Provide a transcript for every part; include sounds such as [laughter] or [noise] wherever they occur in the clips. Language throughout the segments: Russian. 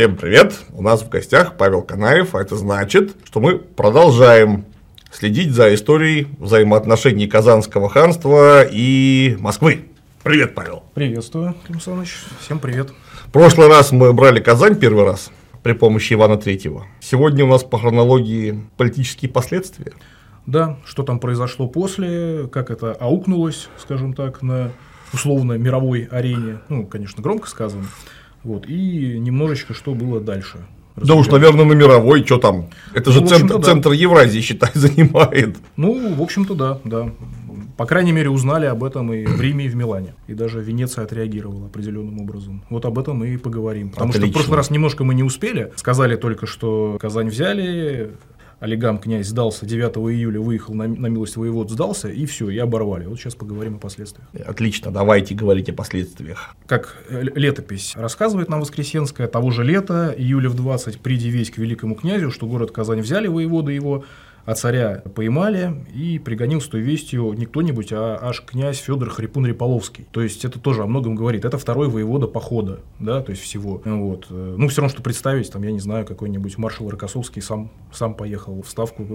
Всем привет! У нас в гостях Павел Канаев, а это значит, что мы продолжаем следить за историей взаимоотношений Казанского ханства и Москвы. Привет, Павел! Приветствую, Клим Александрович. Всем привет! В прошлый раз мы брали Казань первый раз при помощи Ивана Третьего. Сегодня у нас по хронологии политические последствия. Да, что там произошло после, как это аукнулось, скажем так, на условно мировой арене. Ну, конечно, громко сказано. Вот, и немножечко, что было дальше. Да уж, наверное, на мировой, что там? Это же ну, центр, да. центр Евразии, считай, [laughs] занимает. Ну, в общем-то, да, да. По крайней мере, узнали об этом и в Риме, и в Милане. И даже Венеция отреагировала определенным образом. Вот об этом мы и поговорим. Потому Отлично. что в прошлый раз немножко мы не успели. Сказали только, что Казань взяли, Олегам князь сдался 9 июля, выехал на, на милость воевод, сдался, и все, и оборвали. Вот сейчас поговорим о последствиях. Отлично, давайте говорить о последствиях. Как летопись рассказывает нам Воскресенская, того же лета, июля в 20, приди весь к великому князю, что город Казань взяли воеводы его, а царя поймали и пригонил с той вестью не кто-нибудь, а аж князь Федор Хрипун Риполовский. То есть это тоже о многом говорит. Это второй воевода похода, да, то есть всего. Вот. Ну, все равно, что представить, там, я не знаю, какой-нибудь маршал Рокоссовский сам, сам поехал в ставку.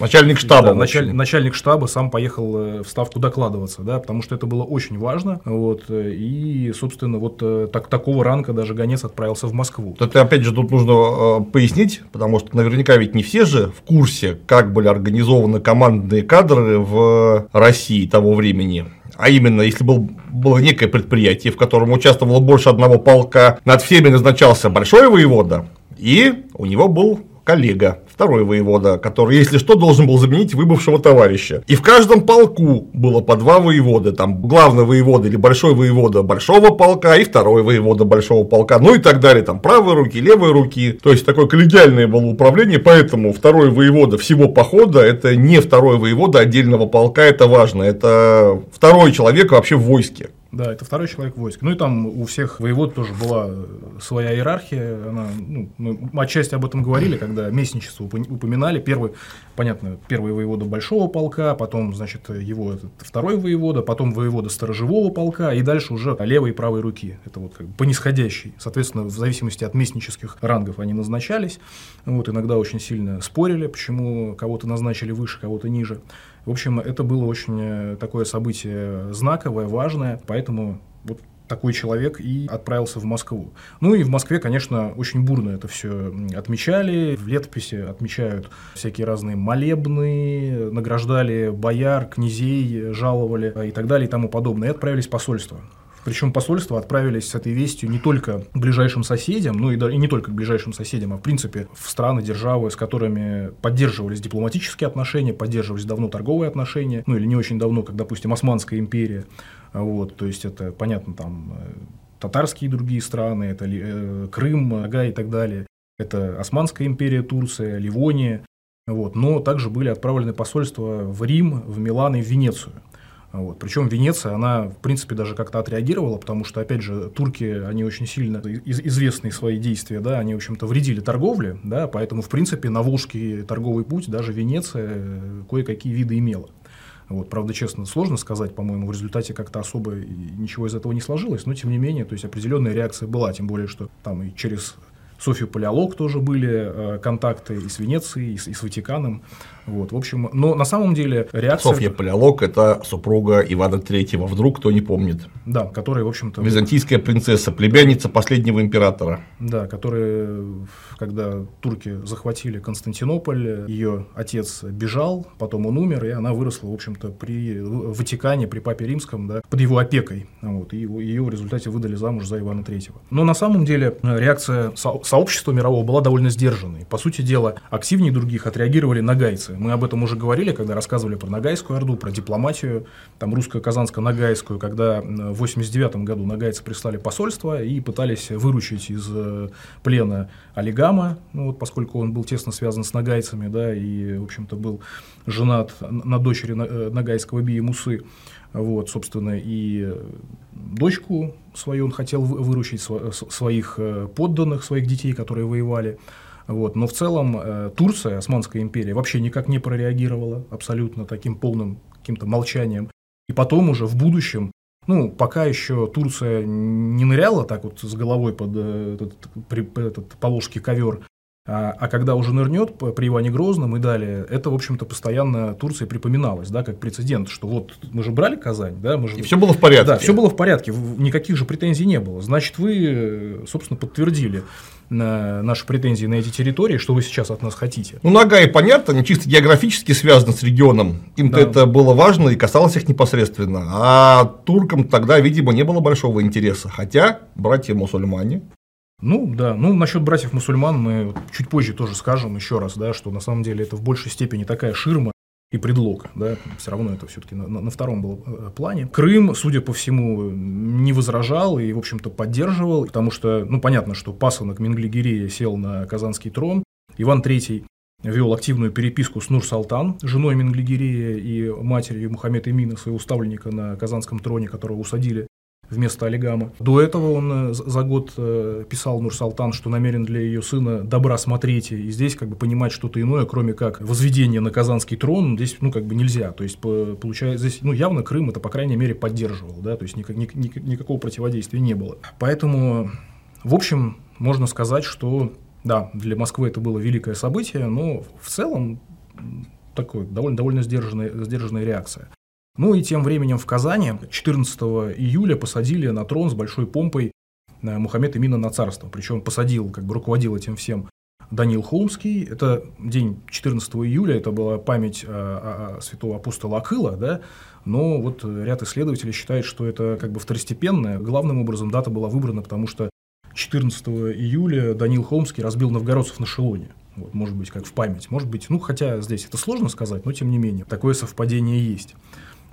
Начальник штаба. Да, началь, начальник штаба сам поехал э, в ставку докладываться, да, потому что это было очень важно. Вот. И, собственно, вот э, так, такого ранга даже гонец отправился в Москву. Это, опять же, тут нужно э, пояснить, потому что наверняка ведь не все же в курсе, как были организованы командные кадры в России того времени. А именно, если был, было некое предприятие, в котором участвовало больше одного полка, над всеми назначался большой воевода, и у него был коллега, второй воевода, который, если что, должен был заменить выбывшего товарища. И в каждом полку было по два воеводы, там главный воевода или большой воевода большого полка и второй воевода большого полка, ну и так далее, там правые руки, левые руки, то есть такое коллегиальное было управление, поэтому второй воевода всего похода это не второй воевода отдельного полка, это важно, это второй человек вообще в войске. Да, это второй человек войск. Ну и там у всех воевод тоже была своя иерархия. Она, ну, мы отчасти об этом говорили, когда местничество упоминали. Первый, понятно, первый воевода большого полка, потом, значит, его этот, второй воевода, потом воевода сторожевого полка, и дальше уже левой и правой руки. Это вот как бы по нисходящей. Соответственно, в зависимости от местнических рангов они назначались. Вот, иногда очень сильно спорили, почему кого-то назначили выше, кого-то ниже. В общем, это было очень э, такое событие знаковое, важное, поэтому вот такой человек и отправился в Москву. Ну и в Москве, конечно, очень бурно это все отмечали. В летописи отмечают всякие разные молебны, награждали бояр, князей, жаловали и так далее и тому подобное. И отправились в посольство. Причем посольства отправились с этой вестью не только к ближайшим соседям, ну и, да, и не только к ближайшим соседям, а в принципе в страны, державы, с которыми поддерживались дипломатические отношения, поддерживались давно торговые отношения, ну или не очень давно, как, допустим, Османская империя. Вот, то есть это, понятно, там э, татарские и другие страны, это э, Крым, Ага и так далее. Это Османская империя, Турция, Ливония. Вот. Но также были отправлены посольства в Рим, в Милан и в Венецию. Вот. Причем Венеция, она, в принципе, даже как-то отреагировала, потому что, опять же, турки, они очень сильно из известные свои действия, да, они, в общем-то, вредили торговле, да, поэтому, в принципе, на Волжский торговый путь даже Венеция э, кое-какие виды имела. Вот, правда, честно, сложно сказать, по-моему, в результате как-то особо ничего из этого не сложилось, но тем не менее, то есть определенная реакция была, тем более, что там и через Софию Палеолог тоже были э, контакты и с Венецией, и с, и с Ватиканом. Вот, в общем, но на самом деле реакция... Софья Палеолог – это супруга Ивана Третьего, вдруг кто не помнит. Да, которая, в общем-то... Византийская принцесса, племянница последнего императора. Да, которая, когда турки захватили Константинополь, ее отец бежал, потом он умер, и она выросла, в общем-то, при Ватикане, при Папе Римском, да, под его опекой. Вот, и ее в результате выдали замуж за Ивана Третьего. Но на самом деле реакция сообщества мирового была довольно сдержанной. По сути дела, активнее других отреагировали нагайцы. Мы об этом уже говорили, когда рассказывали про Нагайскую Орду, про дипломатию, там русско-казанско-нагайскую, когда в 89 году нагайцы прислали посольство и пытались выручить из э, плена Олигама, ну, вот, поскольку он был тесно связан с нагайцами, да, и, в общем-то, был женат на дочери э, нагайского Бия Мусы. Вот, собственно, и дочку свою он хотел выручить, своих э, подданных, своих детей, которые воевали. Вот. Но в целом э, Турция, Османская империя, вообще никак не прореагировала абсолютно таким полным каким-то молчанием. И потом уже в будущем Ну, пока еще Турция не ныряла так вот с головой под э, этот, этот положки ковер, а, а когда уже нырнет при Иване Грозном и далее, это, в общем-то, постоянно Турции припоминалось, да, как прецедент, что вот мы же брали Казань, да, мы же... И все было в порядке. Да, все было в порядке, никаких же претензий не было. Значит, вы, собственно, подтвердили на наши претензии на эти территории, что вы сейчас от нас хотите. Ну, Нагай, понятно, они чисто географически связаны с регионом. Им-то да. это было важно и касалось их непосредственно. А туркам тогда, видимо, не было большого интереса. Хотя братья-мусульмане ну да, ну насчет братьев-мусульман мы чуть позже тоже скажем еще раз, да, что на самом деле это в большей степени такая ширма, и предлог, да, все равно это все-таки на, на втором был э, плане. Крым, судя по всему, не возражал и, в общем-то, поддерживал, потому что, ну, понятно, что пасынок Менглигерия сел на казанский трон, Иван III вел активную переписку с Нур-Салтан, женой Менглигерия и матерью Мухаммеда Эмина, своего ставленника на казанском троне, которого усадили вместо Олигама. До этого он э, за год э, писал Нур-Салтан, что намерен для ее сына добра смотреть, и здесь как бы понимать что-то иное, кроме как возведение на казанский трон, здесь ну как бы нельзя. То есть получается здесь ну явно Крым это по крайней мере поддерживал, да, то есть никак, ни, ни, никакого противодействия не было. Поэтому в общем можно сказать, что да, для Москвы это было великое событие, но в целом такой довольно, довольно сдержанная, сдержанная реакция. Ну и тем временем в Казани 14 июля посадили на трон с большой помпой э, Мухаммед Имина на царство. Причем посадил, как бы руководил этим всем Даниил Холмский. Это день 14 июля, это была память о, о святого апостола Акыла, да, но вот ряд исследователей считает, что это как бы второстепенная. Главным образом дата была выбрана, потому что 14 июля Даниил Холмский разбил новгородцев на Шелоне. Вот, может быть, как в память. Может быть, ну, хотя здесь это сложно сказать, но тем не менее, такое совпадение есть.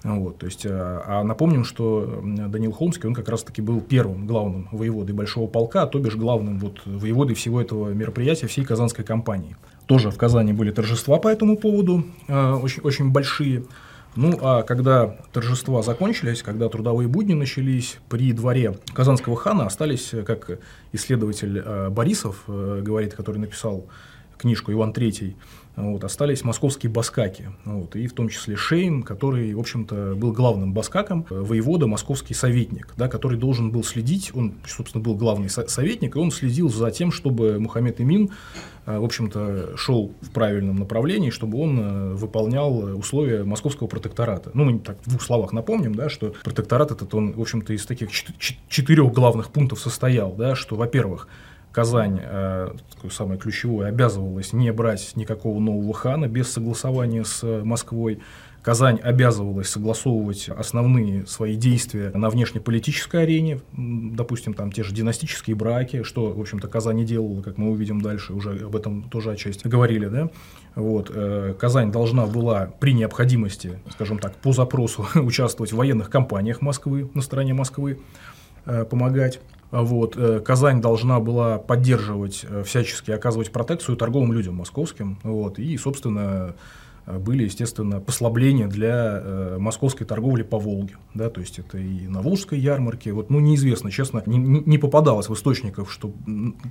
Вот, то есть, а, а напомним, что Данил Холмский, он как раз-таки был первым главным воеводой Большого полка, а то бишь главным вот воеводой всего этого мероприятия, всей Казанской кампании. Тоже в Казани были торжества по этому поводу, э, очень, очень большие. Ну, а когда торжества закончились, когда трудовые будни начались, при дворе Казанского хана остались, как исследователь э, Борисов э, говорит, который написал книжку «Иван III», вот, остались московские баскаки, вот, и в том числе Шейн, который, в общем-то, был главным баскаком, воевода, московский советник, да, который должен был следить, он, собственно, был главный советник, и он следил за тем, чтобы Мухаммед Имин, э, в общем-то, шел в правильном направлении, чтобы он э, выполнял условия московского протектората. Ну, мы так в двух словах напомним, да, что протекторат этот, он, в общем-то, из таких четырех главных пунктов состоял, да, что, во-первых, Казань, э, самое ключевое, обязывалась не брать никакого нового хана без согласования с Москвой. Казань обязывалась согласовывать основные свои действия на внешнеполитической арене, допустим, там те же династические браки, что, в общем-то, Казань не делала, как мы увидим дальше, уже об этом тоже отчасти говорили, да. Вот, э, Казань должна была при необходимости, скажем так, по запросу [laughs] участвовать в военных кампаниях Москвы, на стороне Москвы, э, помогать. Вот. Э, Казань должна была поддерживать, э, всячески оказывать протекцию торговым людям московским. Вот. И, собственно, э, были, естественно, послабления для московской торговли по Волге. Да, то есть это и на Волжской ярмарке. Вот, ну, неизвестно, честно, не, не попадалось в источниках, что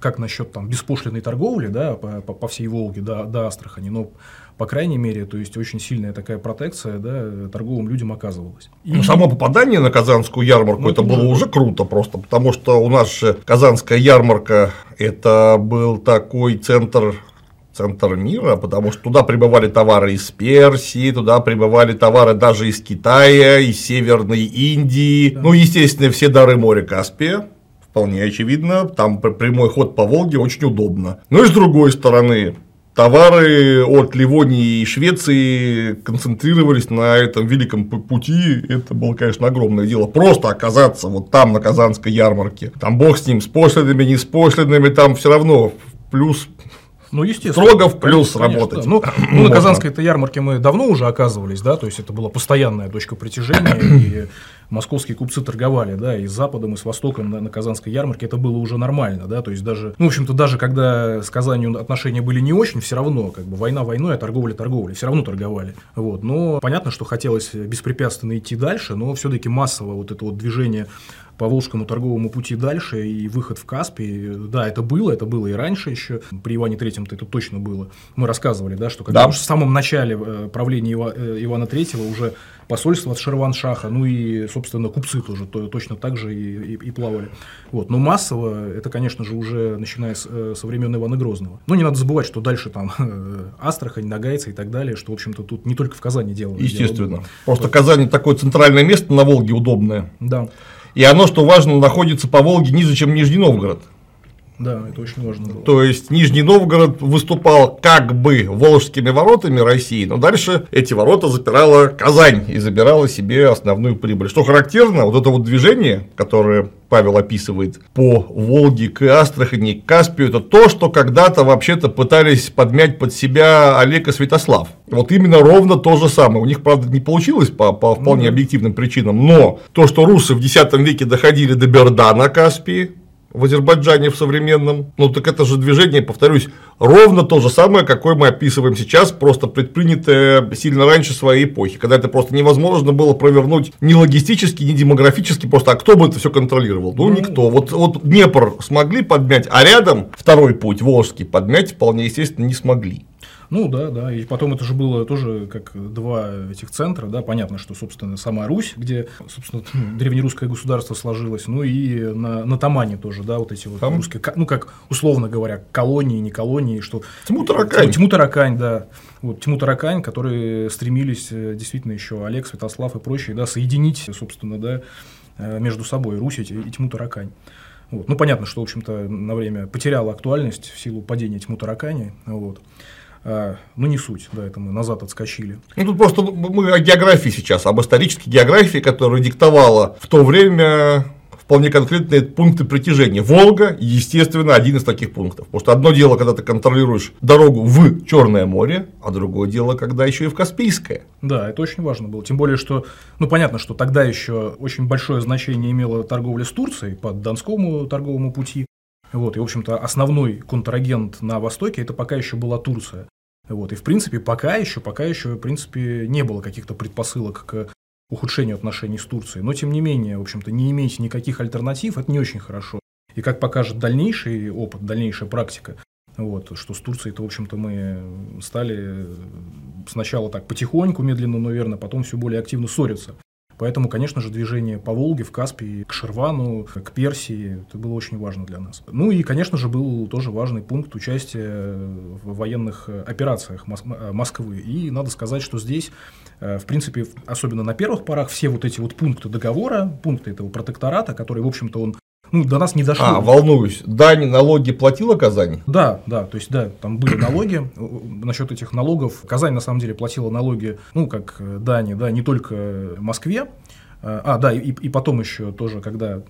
как насчет там беспошлиной торговли да, по, по, по всей Волге до, до Астрахани, но по крайней мере, то есть очень сильная такая протекция да, торговым людям оказывалась. И... Ну, само попадание на Казанскую ярмарку ну, это было уже круто просто, потому что у нас же Казанская ярмарка это был такой центр центр мира, потому что туда прибывали товары из Персии, туда прибывали товары даже из Китая, из Северной Индии, да. ну, естественно, все дары моря Каспия, вполне очевидно, там прямой ход по Волге очень удобно. Но ну, и с другой стороны, товары от Ливонии и Швеции концентрировались на этом великом пути. Это было, конечно, огромное дело. Просто оказаться вот там, на Казанской ярмарке. Там бог с ним, с пошлинами, не с пошлинами, там все равно плюс ну, естественно. Строго в плюс конечно, работать. Да. Ну, [clears throat] ну, на Казанской этой ярмарке мы давно уже оказывались, да, то есть это была постоянная точка притяжения, и московские купцы торговали, да, и с Западом, и с Востоком на, на Казанской ярмарке, это было уже нормально, да, то есть даже, ну, в общем-то, даже когда с Казанью отношения были не очень, все равно, как бы, война войной, а торговля торговля, все равно торговали, вот, но понятно, что хотелось беспрепятственно идти дальше, но все-таки массово вот это вот движение по Волжскому торговому пути дальше и выход в Каспий. Да, это было, это было и раньше еще. При Иване Третьем-то это точно было. Мы рассказывали, да, что когда Да. в самом начале э, правления Ива- э, Ивана Третьего уже посольство от Шерван-Шаха, ну и, собственно, купцы тоже то- точно так же и, и- и плавали. Вот. Но массово это, конечно же, уже начиная с, э, со времен Ивана Грозного. Но не надо забывать, что дальше там Астрахань, Нагайцы и так далее, что, в общем-то, тут не только в Казани дело. дело Естественно. было. Просто Казань такое центральное место на Волге удобное. Да, И оно, что важно, находится по Волге ниже, чем Нижний Новгород. Да, это очень важно было. То есть Нижний Новгород выступал как бы волжскими воротами России, но дальше эти ворота запирала Казань и забирала себе основную прибыль. Что характерно, вот это вот движение, которое Павел описывает по Волге к Астрахани, к Каспию, это то, что когда-то вообще-то пытались подмять под себя Олег и Святослав. Вот именно ровно то же самое. У них, правда, не получилось по, по вполне Ну объективным причинам, но то, что русы в X веке доходили до Берда на Каспии, в Азербайджане в современном. Ну так это же движение, повторюсь, ровно то же самое, какое мы описываем сейчас, просто предпринятое сильно раньше своей эпохи, когда это просто невозможно было провернуть ни логистически, ни демографически, просто а кто бы это все контролировал? Ну, Ну, никто. Вот, вот Днепр смогли подмять, а рядом второй путь, Волжский, подмять вполне естественно не смогли. Ну да, да. И потом это же было тоже как два этих центра, да, понятно, что, собственно, сама Русь, где, собственно, древнерусское государство сложилось, ну и на, на Тамане тоже, да, вот эти вот Там? русские, ну как условно говоря, колонии, не колонии, что... Тьму-таракань. Тьму-таракань, да. Вот Тьму-таракань, которые стремились э, действительно еще Олег, Святослав и прочие, да, соединить, собственно, да, э, между собой Русь и, и Тьму-таракань. Вот. Ну, понятно, что, в общем-то, на время потеряла актуальность в силу падения Тьму-таракани. Вот. А, ну, не суть, да, это мы назад отскочили. Ну, тут просто мы о географии сейчас, об исторической географии, которая диктовала в то время вполне конкретные пункты притяжения. Волга, естественно, один из таких пунктов. Потому что одно дело, когда ты контролируешь дорогу в Черное море, а другое дело, когда еще и в Каспийское. Да, это очень важно было. Тем более, что, ну, понятно, что тогда еще очень большое значение имела торговля с Турцией по Донскому торговому пути. Вот, и, в общем-то, основной контрагент на Востоке это пока еще была Турция. Вот, и, в принципе, пока еще, пока еще, в принципе, не было каких-то предпосылок к ухудшению отношений с Турцией. Но, тем не менее, в общем-то, не иметь никаких альтернатив – это не очень хорошо. И как покажет дальнейший опыт, дальнейшая практика, вот, что с Турцией-то, в общем-то, мы стали сначала так потихоньку, медленно, но верно, потом все более активно ссориться. Поэтому, конечно же, движение по Волге, в Каспии, к Шервану, к Персии, это было очень важно для нас. Ну и, конечно же, был тоже важный пункт участия в военных операциях э, Москвы. И надо сказать, что здесь, э, в принципе, особенно на первых порах, все вот эти вот пункты договора, пункты этого протектората, который, в общем-то, он ну, до нас не дошел. А, волнуюсь, дани, налоги платила Казань? Да, да, то есть, да, там были налоги. Насчет этих налогов, Казань на самом деле платила налоги, ну, как э, дани, да, не только Москве. Э, А, да, и, и потом еще тоже, когда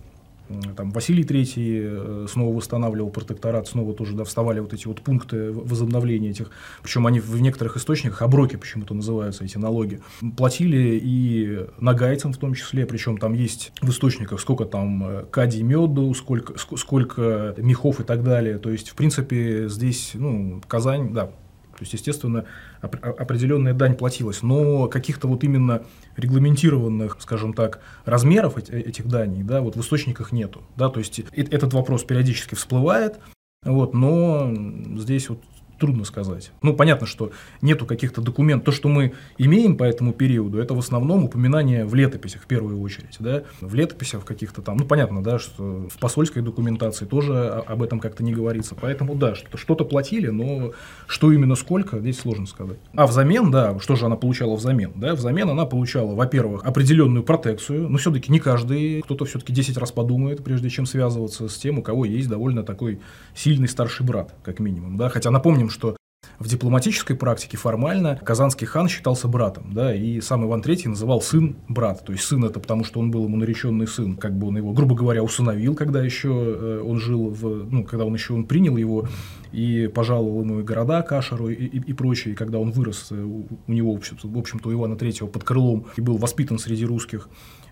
там Василий Третий э, снова восстанавливал протекторат, снова тоже да, вставали вот эти вот пункты возобновления этих, причем они в некоторых источниках оброки почему-то называются эти налоги, платили и нагайцам в том числе, причем там есть в источниках сколько там э, кадий меду, сколько, ск- сколько мехов и так далее, то есть в принципе здесь, ну, Казань, да, то есть, естественно, определенная дань платилась, но каких-то вот именно регламентированных, скажем так, размеров эти- этих даний, да, вот в источниках нету, да, то есть э- этот вопрос периодически всплывает, вот, но здесь вот трудно сказать. Ну, понятно, что нету каких-то документов. То, что мы имеем по этому периоду, это в основном упоминания в летописях в первую очередь, да, в летописях каких-то там, ну, понятно, да, что в посольской документации тоже об этом как-то не говорится. Поэтому, да, что-то платили, но что именно сколько, здесь сложно сказать. А взамен, да, что же она получала взамен? Да, взамен она получала, во-первых, определенную протекцию, но все-таки не каждый, кто-то все-таки 10 раз подумает, прежде чем связываться с тем, у кого есть довольно такой сильный старший брат, как минимум, да, хотя напомним, что в дипломатической практике формально Казанский хан считался братом, да, и сам Иван III называл сын брат, то есть сын это потому, что он был ему нареченный сын, как бы он его, грубо говоря, усыновил, когда еще э, он жил в, ну, когда он еще он принял его и пожаловал ему и города Кашару и, и, и прочее, и когда он вырос, э, у, у него, в общем-то, у Ивана III под крылом и был воспитан среди русских,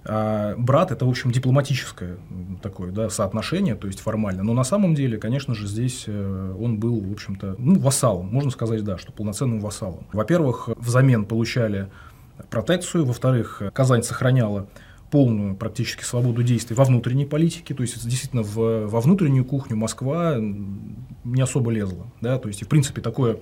а брат это, в общем, дипломатическое такое да, соотношение, то есть формально. Но на самом деле, конечно же, здесь э, он был, в общем-то, ну, вассалом. Можно сказать, да, что полноценным вассалом. Во-первых, взамен получали протекцию, во-вторых, Казань сохраняла полную практически свободу действий во внутренней политике, то есть действительно в, во внутреннюю кухню Москва не особо лезла, да, то есть и в принципе такое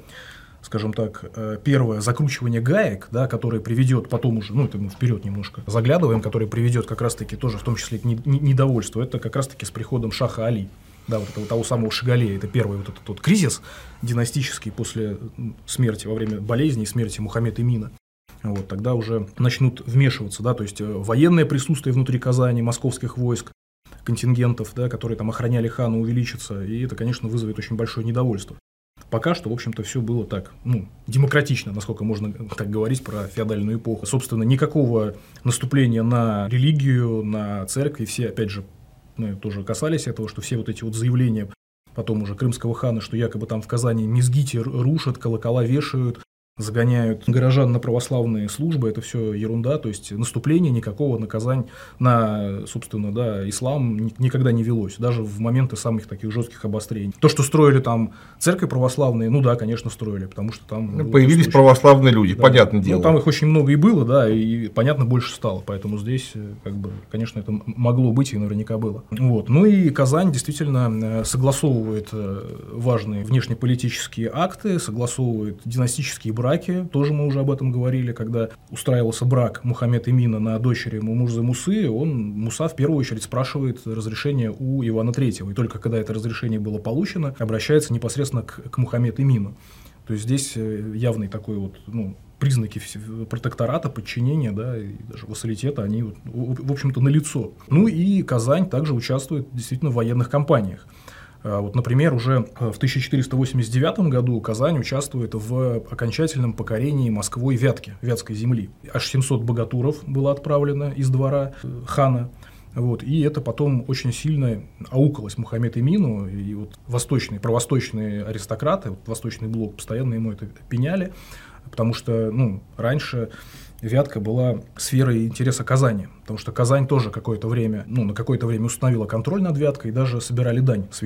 скажем так, э, первое закручивание гаек, да, которое приведет потом уже, ну, это мы вперед немножко заглядываем, которое приведет как раз-таки тоже в том числе к недовольству, это как раз-таки с приходом Шаха Али, да, вот этого того самого Шагалея, это первый вот этот вот кризис династический после смерти, во время болезни и смерти Мухаммеда Имина. Вот, тогда уже начнут вмешиваться, да, то есть э, военное присутствие внутри Казани, московских войск, контингентов, да, которые там охраняли хана, увеличится, и это, конечно, вызовет очень большое недовольство. Пока что, в общем-то, все было так, ну, демократично, насколько можно так говорить про феодальную эпоху. Собственно, никакого наступления на религию, на церкви, все, опять же, ну, тоже касались этого, что все вот эти вот заявления потом уже крымского хана, что якобы там в Казани мезгити рушат, колокола вешают, загоняют горожан на православные службы, это все ерунда, то есть наступление никакого на Казань, на, собственно, да, ислам никогда не велось, даже в моменты самых таких жестких обострений. То, что строили там церкви православные, ну да, конечно, строили, потому что там... Ну, появились православные люди, да. понятное дело. Ну, там их очень много и было, да, и, понятно, больше стало, поэтому здесь, э, как бы, конечно, это могло быть и наверняка было. Вот. Ну и Казань действительно э, согласовывает э, важные внешнеполитические акты, согласовывает династические браке, тоже мы уже об этом говорили, когда устраивался брак Мухаммед Имина на дочери Мумурзы Мусы, он, Муса в первую очередь спрашивает разрешение у Ивана Третьего, и только когда это разрешение было получено, обращается непосредственно к, к Мухаммед Имину. То есть здесь э, явный такой вот, ну, признаки протектората, подчинения, да, и даже вассалитета, они, в общем-то, налицо. Ну и Казань также участвует действительно в военных кампаниях. А, вот, например, уже э, в 1489 году Казань участвует в окончательном покорении Москвой Вятки, Вятской земли. Аж 700 богатуров было отправлено из двора э, хана. Вот, и это потом очень сильно аукалось Мухаммед Имину, и вот восточные, провосточные аристократы, вот восточный блок постоянно ему это пеняли, потому что ну, раньше Вятка была сферой интереса Казани, потому что Казань тоже какое-то время, ну, на какое-то время установила контроль над Вяткой и даже собирали дань с.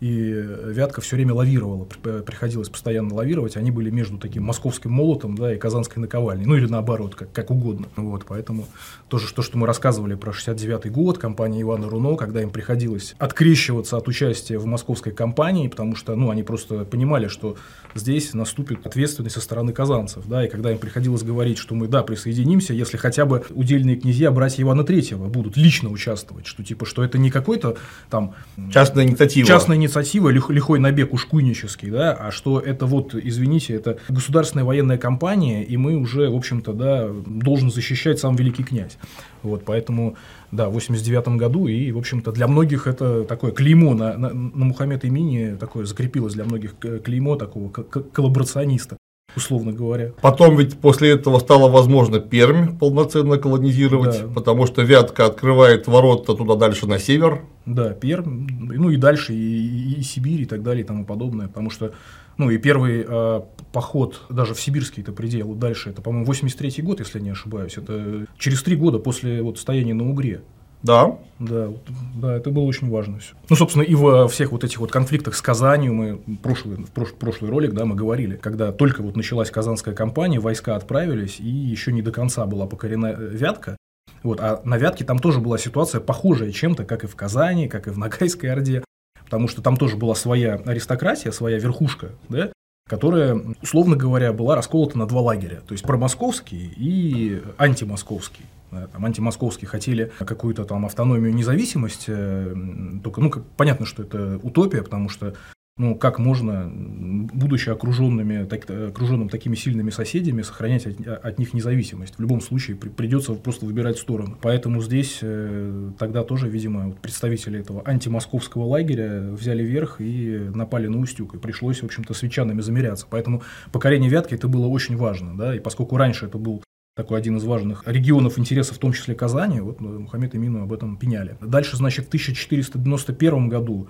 И Вятка все время лавировала, приходилось постоянно лавировать, они были между таким московским молотом да, и казанской наковальней, ну или наоборот, как, как угодно. Вот, поэтому тоже то, что мы рассказывали про 69 год, компания Ивана Руно, когда им приходилось открещиваться от участия в московской компании, потому что ну, они просто понимали, что здесь наступит ответственность со стороны казанцев, да, и когда им приходилось говорить, что мы да, присоединимся, если хотя бы удельные князья, братья Ивана Третьего будут лично участвовать, что типа, что это не какой-то там... Частная инициатива. Частная инициатива, лих, лихой набег ушкуйнический, да, а что это вот, извините, это государственная военная компания, и мы уже, в общем-то, да, должен защищать сам великий князь. Вот, поэтому, да, в 89 году, и, в общем-то, для многих это такое клеймо на, на, на Мухаммед Имини, такое закрепилось для многих клеймо такого коллаборациониста условно говоря. Потом ведь после этого стало возможно Пермь полноценно колонизировать, да. потому что Вятка открывает ворота туда дальше на север. Да, Пермь, ну и дальше и, и, и Сибирь и так далее и тому подобное, потому что ну и первый э, поход даже в сибирский это предел дальше, это, по-моему, 83 год, если не ошибаюсь, это через три года после вот стояния на Угре. Да. Да, да, это было очень важно все. Ну, собственно, и во всех вот этих вот конфликтах с Казанью мы прошлый, прош, прошлый ролик, да, мы говорили, когда только вот началась казанская кампания, войска отправились, и еще не до конца была покорена э, Вятка. Вот, а на Вятке там тоже была ситуация похожая чем-то, как и в Казани, как и в Ногайской Орде, потому что там тоже была своя аристократия, своя верхушка, да, которая, условно говоря, была расколота на два лагеря, то есть промосковский и антимосковский там, антимосковские хотели какую-то там автономию, независимость, э, только, ну, понятно, что это утопия, потому что ну, как можно, будучи окруженными, так, окруженным такими сильными соседями, сохранять от, от них независимость? В любом случае при, придется просто выбирать сторону. Поэтому здесь э, тогда тоже, видимо, представители этого антимосковского лагеря взяли верх и напали на Устюг. И пришлось, в общем-то, с замеряться. Поэтому покорение Вятки это было очень важно. Да? И поскольку раньше это был такой один из важных регионов интереса, в том числе Казани, вот ну, Мухаммед Имину об этом пеняли. Дальше, значит, в 1491 году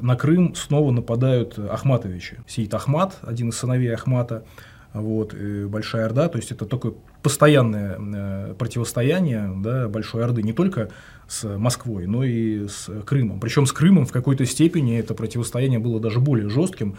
на Крым снова нападают Ахматовичи. Сейд Ахмат, один из сыновей Ахмата, вот, Большая Орда, то есть это такое постоянное э, противостояние да, Большой Орды не только с Москвой, но и с Крымом. Причем с Крымом в какой-то степени это противостояние было даже более жестким,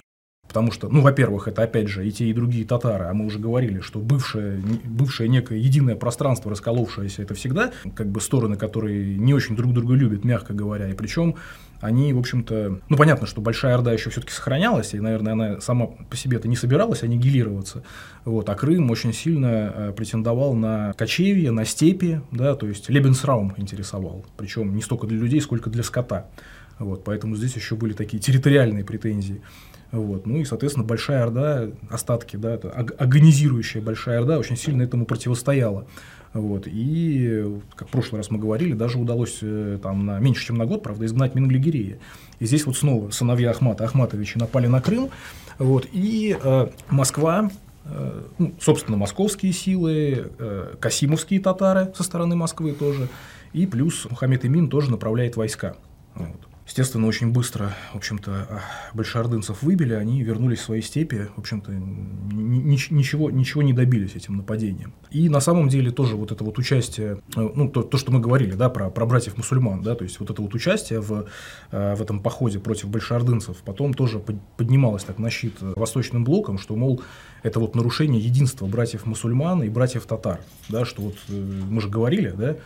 потому что, ну, во-первых, это опять же и те, и другие татары, а мы уже говорили, что бывшее, бывшее некое единое пространство, расколовшееся, это всегда как бы стороны, которые не очень друг друга любят, мягко говоря, и причем они, в общем-то, ну, понятно, что Большая Орда еще все-таки сохранялась, и, наверное, она сама по себе-то не собиралась аннигилироваться, вот, а Крым очень сильно э, претендовал на кочевье, на степи, да, то есть Лебенсраум интересовал, причем не столько для людей, сколько для скота, вот, поэтому здесь еще были такие территориальные претензии. Вот. Ну и, соответственно, Большая Орда, остатки, да, это агонизирующая Большая Орда очень сильно этому противостояла. Вот. И, как в прошлый раз мы говорили, даже удалось э, там, на меньше, чем на год, правда, изгнать Менглигерея. И здесь вот снова сыновья Ахмата Ахматовича напали на Крым. Вот. И э, Москва, э, ну, собственно, московские силы, э, касимовские татары со стороны Москвы тоже, и плюс Мухаммед Имин тоже направляет войска. Вот. Естественно, очень быстро, в общем-то, большеордынцев выбили, они вернулись в свои степи, в общем-то, ничего, ничего не добились этим нападением. И на самом деле тоже вот это вот участие, э, ну, то, то что мы говорили, да, про, про братьев-мусульман, да, то есть вот это вот участие в, э, в этом походе против большеордынцев потом тоже поднималось так на щит Восточным блоком, что, мол, это вот нарушение единства братьев-мусульман и братьев-татар, да, что вот э, мы же говорили, да,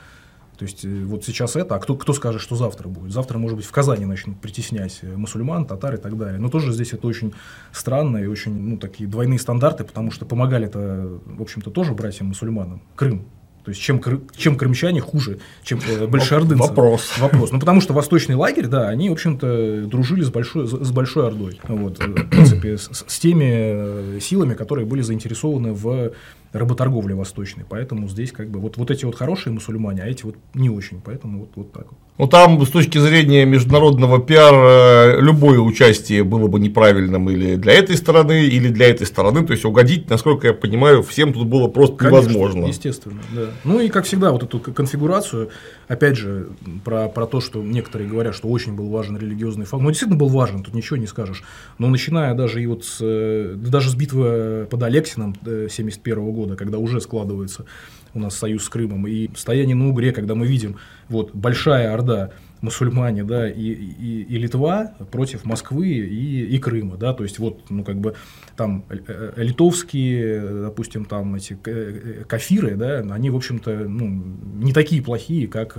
то есть э, вот сейчас это, а кто, кто скажет, что завтра будет? Завтра, может быть, в Казани начнут притеснять э, мусульман, татар и так далее. Но тоже здесь это очень странно и очень, ну, такие двойные стандарты, потому что помогали это, в общем-то, тоже братьям-мусульманам. Крым то есть, чем, чем крымчане хуже, чем э, большеордынцы? Вопрос. Вопрос. Ну, потому что восточный лагерь, да, они, в общем-то, дружили с большой, с большой Ордой. Вот, э, в принципе, с, с теми силами, которые были заинтересованы в работорговли восточной. Поэтому здесь как бы вот, вот эти вот хорошие мусульмане, а эти вот не очень. Поэтому вот, вот так вот. Ну там с точки зрения международного пиара любое участие было бы неправильным или для этой стороны, или для этой стороны. То есть угодить, насколько я понимаю, всем тут было просто Конечно, невозможно. Естественно, да. Ну и как всегда, вот эту конфигурацию, опять же, про, про то, что некоторые говорят, что очень был важен религиозный факт. Ну, действительно был важен, тут ничего не скажешь. Но начиная даже и вот с, даже с битвы под Алексином 71 э, года года, когда уже складывается у нас союз с Крымом, и стояние на Угре, когда мы видим вот большая орда мусульмане, да, и, и, и Литва против Москвы и, и Крыма, да, то есть вот, ну, как бы там э, э, литовские, допустим, там эти э, кафиры, да, они, в общем-то, ну, не такие плохие, как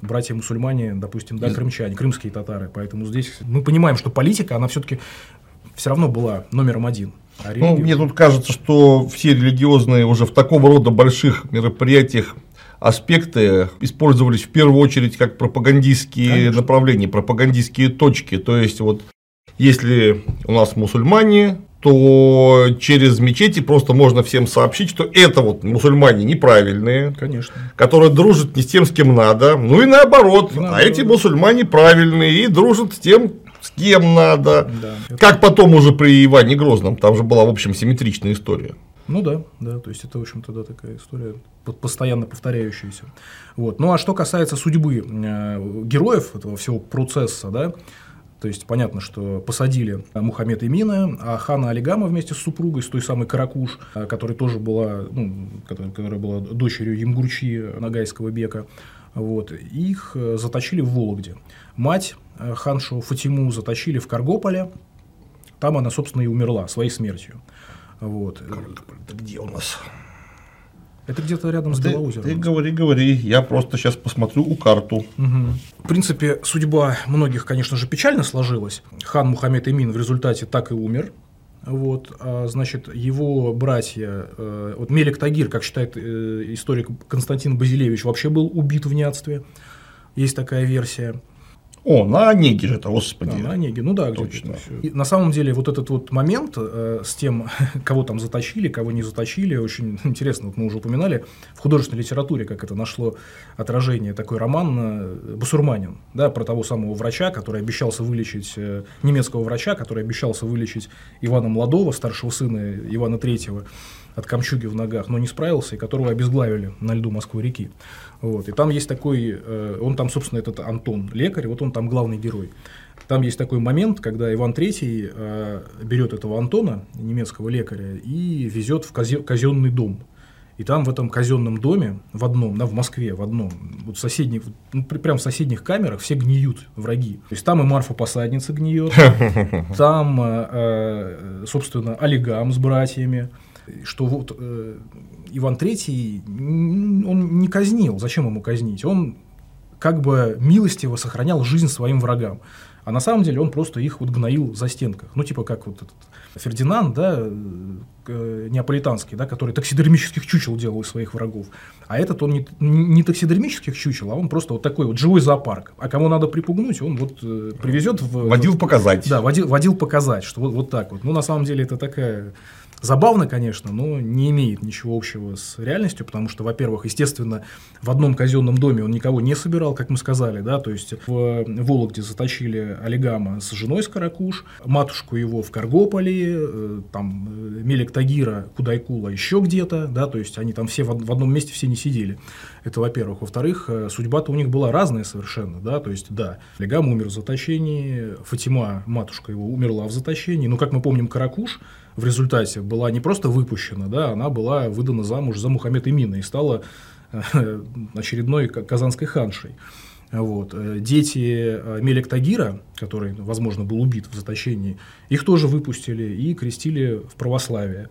братья-мусульмане, допустим, да, крымчане, крымские татары, поэтому здесь мы понимаем, что политика, она все-таки все равно была номером один. А ну, мне тут кажется, что все религиозные уже в такого рода больших мероприятиях аспекты использовались в первую очередь как пропагандистские Конечно. направления, пропагандистские точки. То есть, вот если у нас мусульмане, то через мечети просто можно всем сообщить, что это вот мусульмане неправильные, Конечно. которые дружат не с тем, с кем надо, ну и наоборот, и наоборот. а эти мусульмане правильные и дружат с тем, с кем надо. Да. Как потом уже при Иване Грозном, там же была, в общем, симметричная история. Ну да, да, то есть это, в общем-то, да, такая история постоянно повторяющаяся. Вот. Ну а что касается судьбы э, героев этого всего процесса, да, то есть понятно, что посадили Мухаммед Имина, а хана Алигама вместе с супругой, с той самой Каракуш, э, которая тоже была, ну, которая, которая была дочерью Ямгурчи Нагайского бека, вот, их э, заточили в Вологде. Мать Э, ханшу Фатиму заточили в Каргополе. Там она, собственно, и умерла своей смертью. Вот. Каргополь, это где у нас? Это где-то рядом с ты, Белоузером. Ты говори, говори, я просто сейчас посмотрю у карту. Угу. В принципе, судьба многих, конечно же, печально сложилась. Хан Мухаммед Эмин в результате так и умер. Вот, а, значит, его братья, э, вот Мелик Тагир, как считает э, историк Константин Базилевич, вообще был убит в неадстве. Есть такая версия. О, на Онеге же это, господи. Да, на Онеге, ну да, точно. И на самом деле вот этот вот момент э, с тем, [laughs] кого там заточили, кого не заточили, очень [laughs] интересно. Вот мы уже упоминали в художественной литературе, как это нашло отражение, такой роман э, «Басурманин», да, про того самого врача, который обещался вылечить, э, немецкого врача, который обещался вылечить Ивана Младова, старшего сына Ивана Третьего, от камчуги в ногах, но не справился, и которого обезглавили на льду Москвы-реки. Вот. И там есть такой, э, он там, собственно, этот Антон, лекарь, вот он там главный герой. Там есть такой момент, когда Иван III э, берет этого Антона, немецкого лекаря, и везет в казенный дом. И там в этом казенном доме, в одном, да, в Москве, в одном, вот соседних, ну, прям в соседних камерах все гниют враги. То есть там и Марфа Посадница гниет, [laughs] там, э, э, собственно, Олигам с братьями, что вот э, Иван Третий, он не казнил. Зачем ему казнить? Он как бы милостиво сохранял жизнь своим врагам. А на самом деле он просто их вот гноил за стенках. Ну, типа как вот этот Фердинанд, да, э, неаполитанский, да, который таксидермических чучел делал из своих врагов. А этот он не, не таксидермических чучел, а он просто вот такой вот живой зоопарк. А кому надо припугнуть, он вот э, привезет в... Водил показать. Да, водил, водил показать, что вот, вот так вот. Ну, на самом деле это такая Забавно, конечно, но не имеет ничего общего с реальностью, потому что, во-первых, естественно, в одном казенном доме он никого не собирал, как мы сказали, да, то есть в Вологде заточили Олегама с женой Скорокуш, матушку его в Каргополе, э, там э, Мелик Тагира, Кудайкула еще где-то, да, то есть они там все в одном месте все не сидели. Это во-первых. Во-вторых, э, судьба-то у них была разная совершенно, да, то есть, да, Олегам умер в заточении, Фатима, матушка его, умерла в заточении, но, как мы помним, Каракуш в результате была не просто выпущена, да, она была выдана замуж за Мухаммед Имина и стала э, очередной казанской ханшей. Вот. Э, дети э, Мелек Тагира, который, возможно, был убит в заточении, их тоже выпустили и крестили в православие.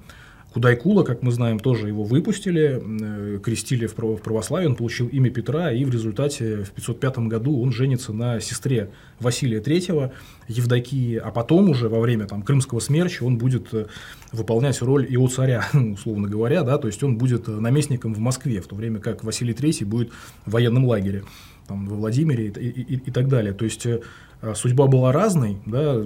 Кудайкула, как мы знаем, тоже его выпустили, э, крестили в православие, он получил имя Петра, и в результате в 505 году он женится на сестре Василия III, Евдокии, а потом уже во время там, Крымского смерча он будет э, выполнять роль его царя, [laughs] условно говоря, да, то есть он будет наместником в Москве, в то время как Василий III будет в военном лагере там, во Владимире и, и, и так далее. То есть э, судьба была разной, да,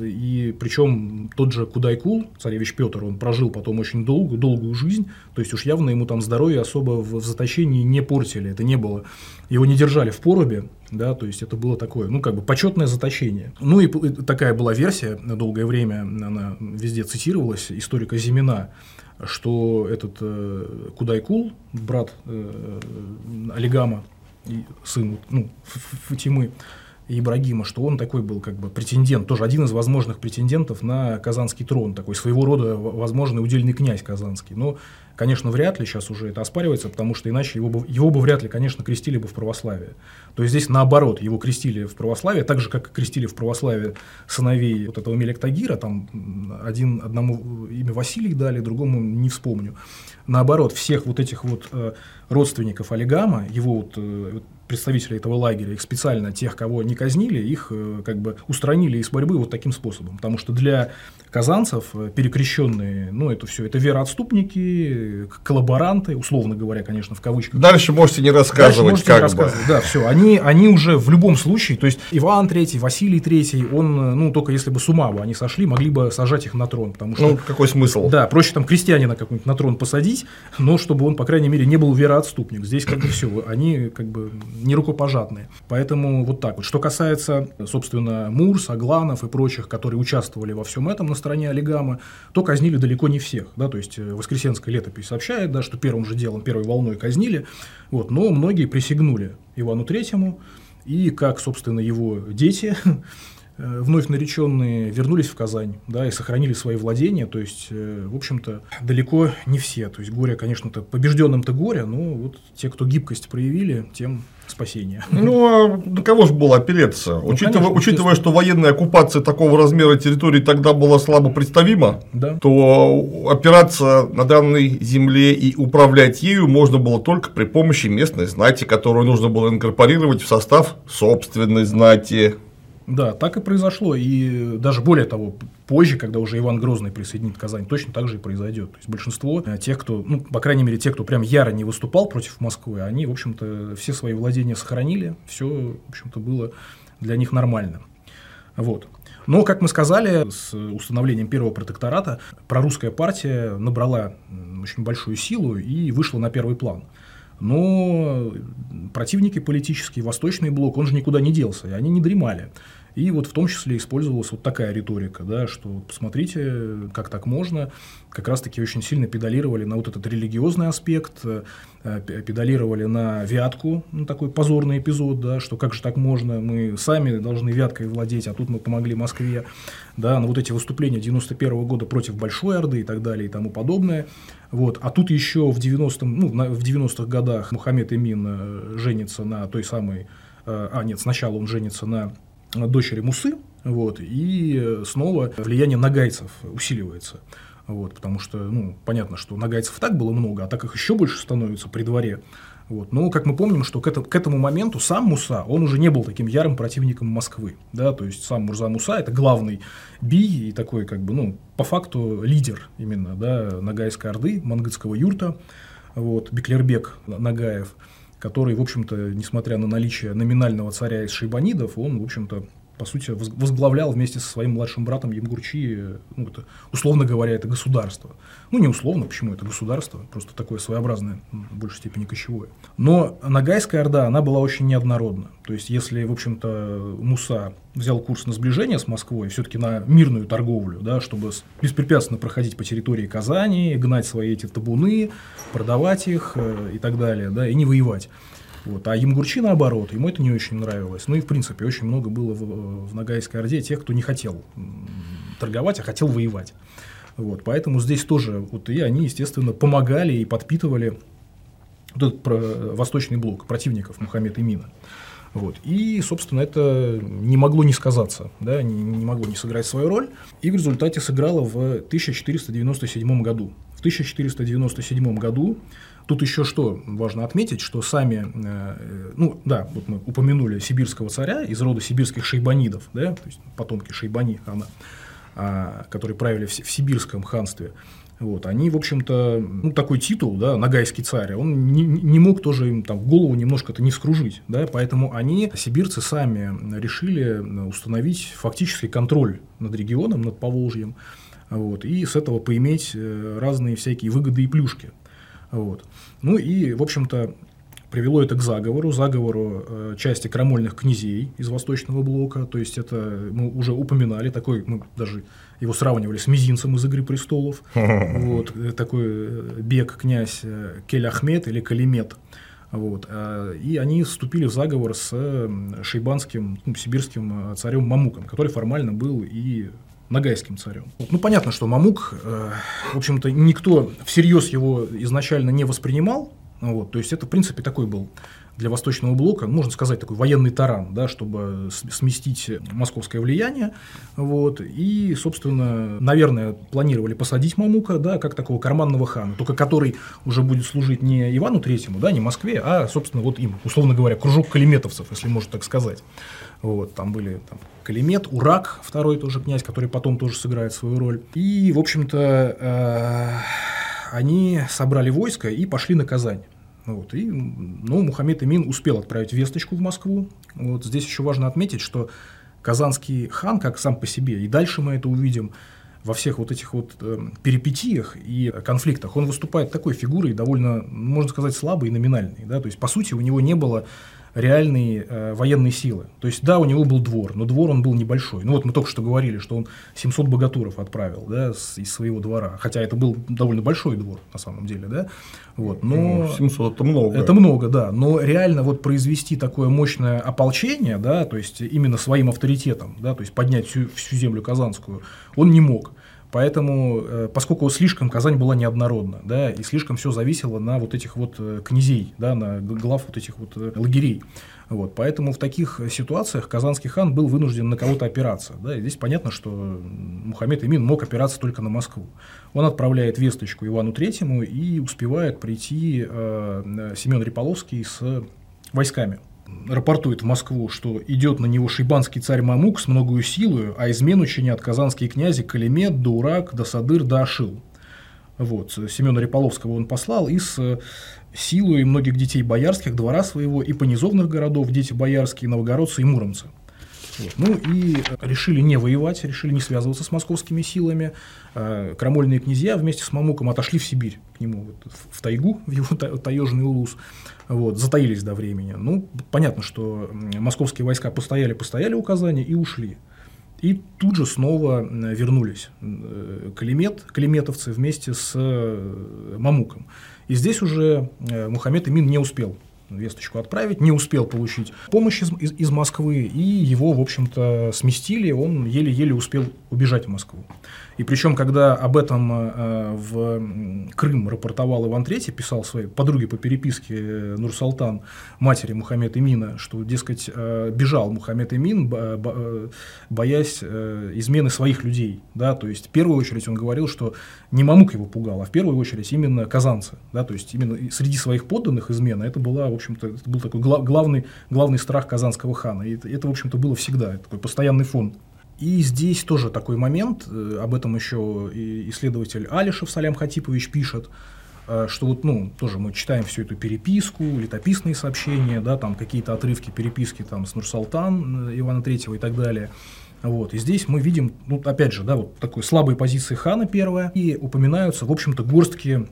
и причем тот же Кудайкул, царевич Петр, он прожил потом очень долгую, долгую жизнь, то есть уж явно ему там здоровье особо в, в заточении не портили, это не было, его не держали в порубе, да, то есть это было такое, ну, как бы почетное заточение. Ну, и такая была версия, на долгое время она везде цитировалась, историка Зимина, что этот э, Кудайкул, брат э, Олигама, сын ну, Фатимы, Ибрагима, что он такой был как бы претендент, тоже один из возможных претендентов на казанский трон, такой своего рода возможный удельный князь казанский. Но, конечно, вряд ли сейчас уже это оспаривается, потому что иначе его бы, его бы вряд ли, конечно, крестили бы в православие. То есть здесь наоборот, его крестили в православие, так же, как крестили в православие сыновей вот этого Мелектагира, там один, одному имя Василий дали, другому не вспомню. Наоборот, всех вот этих вот э, родственников Олигама, его вот э, представителей этого лагеря, их специально, тех, кого не казнили, их э, как бы устранили из борьбы вот таким способом. Потому что для казанцев э, перекрещенные, ну, это все, это вероотступники, коллаборанты, условно говоря, конечно, в кавычках. Дальше можете не рассказывать, Дальше можете как не рассказывать. Да, все, они, они уже в любом случае, то есть Иван III, Василий III, он, э, ну, только если бы с ума бы они сошли, могли бы сажать их на трон, потому что... Ну, какой смысл? Да, проще там крестьянина какой-нибудь на трон посадить, но чтобы он, по крайней мере, не был вероотступник. Здесь как бы все, они как бы не рукопожатные. Поэтому вот так вот. Что касается, собственно, Мурс, Агланов и прочих, которые участвовали во всем этом на стороне Олигама, то казнили далеко не всех. Да? То есть, э, Воскресенская летопись сообщает, да, что первым же делом, первой волной казнили, вот, но многие присягнули Ивану Третьему, и как, собственно, его дети, [laughs] вновь нареченные вернулись в Казань, да, и сохранили свои владения, то есть, э, в общем-то, далеко не все. То есть, горе, конечно-то, побежденным-то горе, но вот те, кто гибкость проявили, тем спасения. Ну, а на кого же было опереться? Ну, учитывая, конечно, учитывая что военная оккупация такого размера территории тогда была слабо представима, да. то опираться на данной земле и управлять ею можно было только при помощи местной знати, которую нужно было инкорпорировать в состав собственной знати. Да, так и произошло. И даже более того, позже, когда уже Иван Грозный присоединит Казань, точно так же и произойдет. То есть большинство э, тех, кто, ну, по крайней мере, те, кто прям яро не выступал против Москвы, они, в общем-то, все свои владения сохранили, все, в общем-то, было для них нормально. Вот. Но, как мы сказали, с установлением первого протектората прорусская партия набрала очень большую силу и вышла на первый план. Но противники политические, Восточный блок, он же никуда не делся, и они не дремали. И вот в том числе использовалась вот такая риторика, да, что посмотрите, как так можно, как раз-таки очень сильно педалировали на вот этот религиозный аспект, э, педалировали на вятку, ну, такой позорный эпизод, да, что как же так можно, мы сами должны вяткой владеть, а тут мы помогли Москве, да, на вот эти выступления 91 -го года против Большой Орды и так далее и тому подобное. Вот. А тут еще в 90-м, ну, в 90-х годах Мухаммед Эмин э, женится на той самой, э, а нет, сначала он женится на дочери Мусы, вот, и снова влияние нагайцев усиливается. Вот, потому что, ну, понятно, что нагайцев так было много, а так их еще больше становится при дворе. Вот. Но, как мы помним, что к, это, к этому моменту сам Муса, он уже не был таким ярым противником Москвы. Да? То есть, сам Мурза Муса – это главный бий и такой, как бы, ну, по факту лидер именно да, Нагайской Орды, Мангытского юрта, вот, Беклербек Нагаев, который, в общем-то, несмотря на наличие номинального царя из шейбанидов, он, в общем-то, по сути, возглавлял вместе со своим младшим братом Ямгурчи, ну, это, условно говоря, это государство. Ну, не условно, почему это государство, просто такое своеобразное, в большей степени кочевое. Но Нагайская Орда, она была очень неоднородна. То есть, если, в общем-то, Муса взял курс на сближение с Москвой, все-таки на мирную торговлю, да, чтобы беспрепятственно проходить по территории Казани, гнать свои эти табуны, продавать их э, и так далее, да, и не воевать вот. А Ямгурчи, наоборот, ему это не очень нравилось. Ну и, в принципе, очень много было в, в Ногайской Орде тех, кто не хотел торговать, а хотел воевать. Вот. Поэтому здесь тоже, вот, и они, естественно, помогали и подпитывали вот этот про, восточный блок противников Мухаммеда Имина. Вот. И, собственно, это не могло не сказаться, да, не, не могло не сыграть свою роль. И в результате сыграло в 1497 году. В 1497 году Тут еще что важно отметить, что сами, э, ну да, вот мы упомянули сибирского царя из рода сибирских шейбанидов, да, то есть потомки Шейбани хана, а, которые правили в, в сибирском ханстве. Вот, они, в общем-то, ну, такой титул, да, нагайский царь, он не, не мог тоже им там голову немножко-то не скружить, да, поэтому они, сибирцы, сами решили установить фактический контроль над регионом, над Поволжьем, вот, и с этого поиметь э, разные всякие выгоды и плюшки. Вот. Ну и, в общем-то, привело это к заговору, заговору э, части крамольных князей из Восточного блока, то есть это мы уже упоминали, такой, мы даже его сравнивали с мизинцем из «Игры престолов», [laughs] вот, э, такой э, бег князь э, Кель Ахмед или Калимет, вот, и они вступили в заговор с шейбанским, ну, сибирским царем Мамуком, который формально был и Нагайским царем. Ну, понятно, что Мамук, э, в общем-то, никто всерьез его изначально не воспринимал. Вот, то есть это, в принципе, такой был для Восточного блока, можно сказать, такой военный таран, да, чтобы сместить московское влияние. Вот, и, собственно, наверное, планировали посадить Мамука, да, как такого карманного хана, только который уже будет служить не Ивану Третьему, да, не Москве, а, собственно, вот им, условно говоря, кружок калиметовцев, если можно так сказать. Вот, там были там, Калимет, Урак, второй тоже князь, который потом тоже сыграет свою роль. И, в общем-то, э, они собрали войско и пошли на Казань. Вот, и, ну, Мухаммед Имин успел отправить весточку в Москву. Вот здесь еще важно отметить, что казанский хан, как сам по себе, и дальше мы это увидим, во всех вот этих вот э, перипетиях и конфликтах, он выступает такой фигурой довольно, можно сказать, слабой и номинальной. Да? То есть, по сути, у него не было реальные э, военные силы. То есть, да, у него был двор, но двор он был небольшой. Ну вот мы только что говорили, что он 700 богатуров отправил да, с, из своего двора, хотя это был довольно большой двор на самом деле, да. Вот, но 700 ну, это много. Это много, да. Но реально вот произвести такое мощное ополчение, да, то есть именно своим авторитетом, да, то есть поднять всю, всю землю казанскую, он не мог. Поэтому, э, поскольку слишком Казань была неоднородна, да, и слишком все зависело на вот этих вот э, князей, да, на глав вот этих вот э, лагерей. Вот, поэтому в таких ситуациях казанский хан был вынужден на кого-то опираться. Да, и здесь понятно, что Мухаммед Имин мог опираться только на Москву. Он отправляет весточку Ивану Третьему и успевает прийти э, Семен Риполовский с войсками рапортует в Москву, что идет на него шейбанский царь Мамук с многою силою, а измену чинят казанские князи Калимет, Дурак, Досадыр, Дашил. Вот, Семена Реполовского он послал и с силой многих детей боярских, двора своего и понизовных городов, дети боярские, новгородцы и муромцы. Вот. Ну и решили не воевать, решили не связываться с московскими силами. А, крамольные князья вместе с Мамуком отошли в Сибирь, к нему в тайгу, в его таежный улус, вот, затаились до времени. Ну, понятно, что московские войска постояли, постояли у Казани и ушли. И тут же снова вернулись э, Калимет, калиметовцы вместе с э, Мамуком. И здесь уже э, Мухаммед Имин не успел весточку отправить, не успел получить помощь из, из, из Москвы, и его, в общем-то, сместили, он еле-еле успел убежать в Москву. И причем, когда об этом э, в Крым рапортовал Иван III, писал своей подруге по переписке э, Нурсалтан, матери Мухаммед Имина, что, дескать, э, бежал Мухаммед Имин, боясь измены своих людей. Да? То есть, в первую очередь он говорил, что не Мамук его пугал, а в первую очередь именно казанцы. Да? То есть, именно среди своих подданных измена, это, была, в общем-то, был такой главный, главный страх казанского хана. И это, это, в общем-то, было всегда, такой постоянный фон и здесь тоже такой момент, э, об этом еще и исследователь Алишев Салям Хатипович пишет, э, что вот, ну, тоже мы читаем всю эту переписку, летописные сообщения, да, там какие-то отрывки переписки там с Нурсалтан э, Ивана Третьего и так далее. Вот. И здесь мы видим, ну, опять же, да, вот такой слабой позиции хана первая, и упоминаются, в общем-то, горстки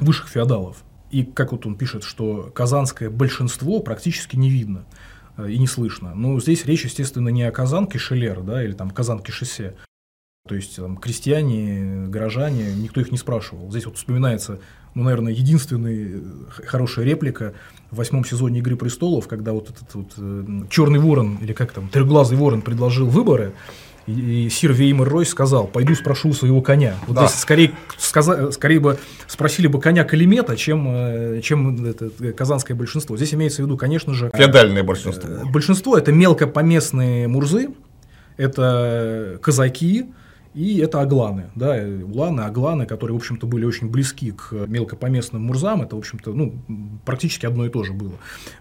высших феодалов. И как вот он пишет, что казанское большинство практически не видно. Э, и не слышно. Но здесь речь, естественно, не о Казанке Шелер, да, или там Казанке шоссе. То есть там, крестьяне, горожане, никто их не спрашивал. Здесь вот вспоминается, ну, наверное, единственная э, хорошая реплика в восьмом сезоне «Игры престолов», когда вот этот вот э, черный ворон, или как там, трехглазый ворон предложил выборы, и сир Веймер Рой сказал, пойду спрошу своего коня. Вот да. здесь скорее, сказа, скорее бы спросили бы коня Калимета, чем, э, чем это, казанское большинство. Здесь имеется в виду, конечно же... Феодальное большинство. Э, большинство – это мелкопоместные мурзы, это казаки, и это агланы, да, уланы, агланы, которые, в общем-то, были очень близки к мелкопоместным мурзам, это, в общем-то, ну, практически одно и то же было.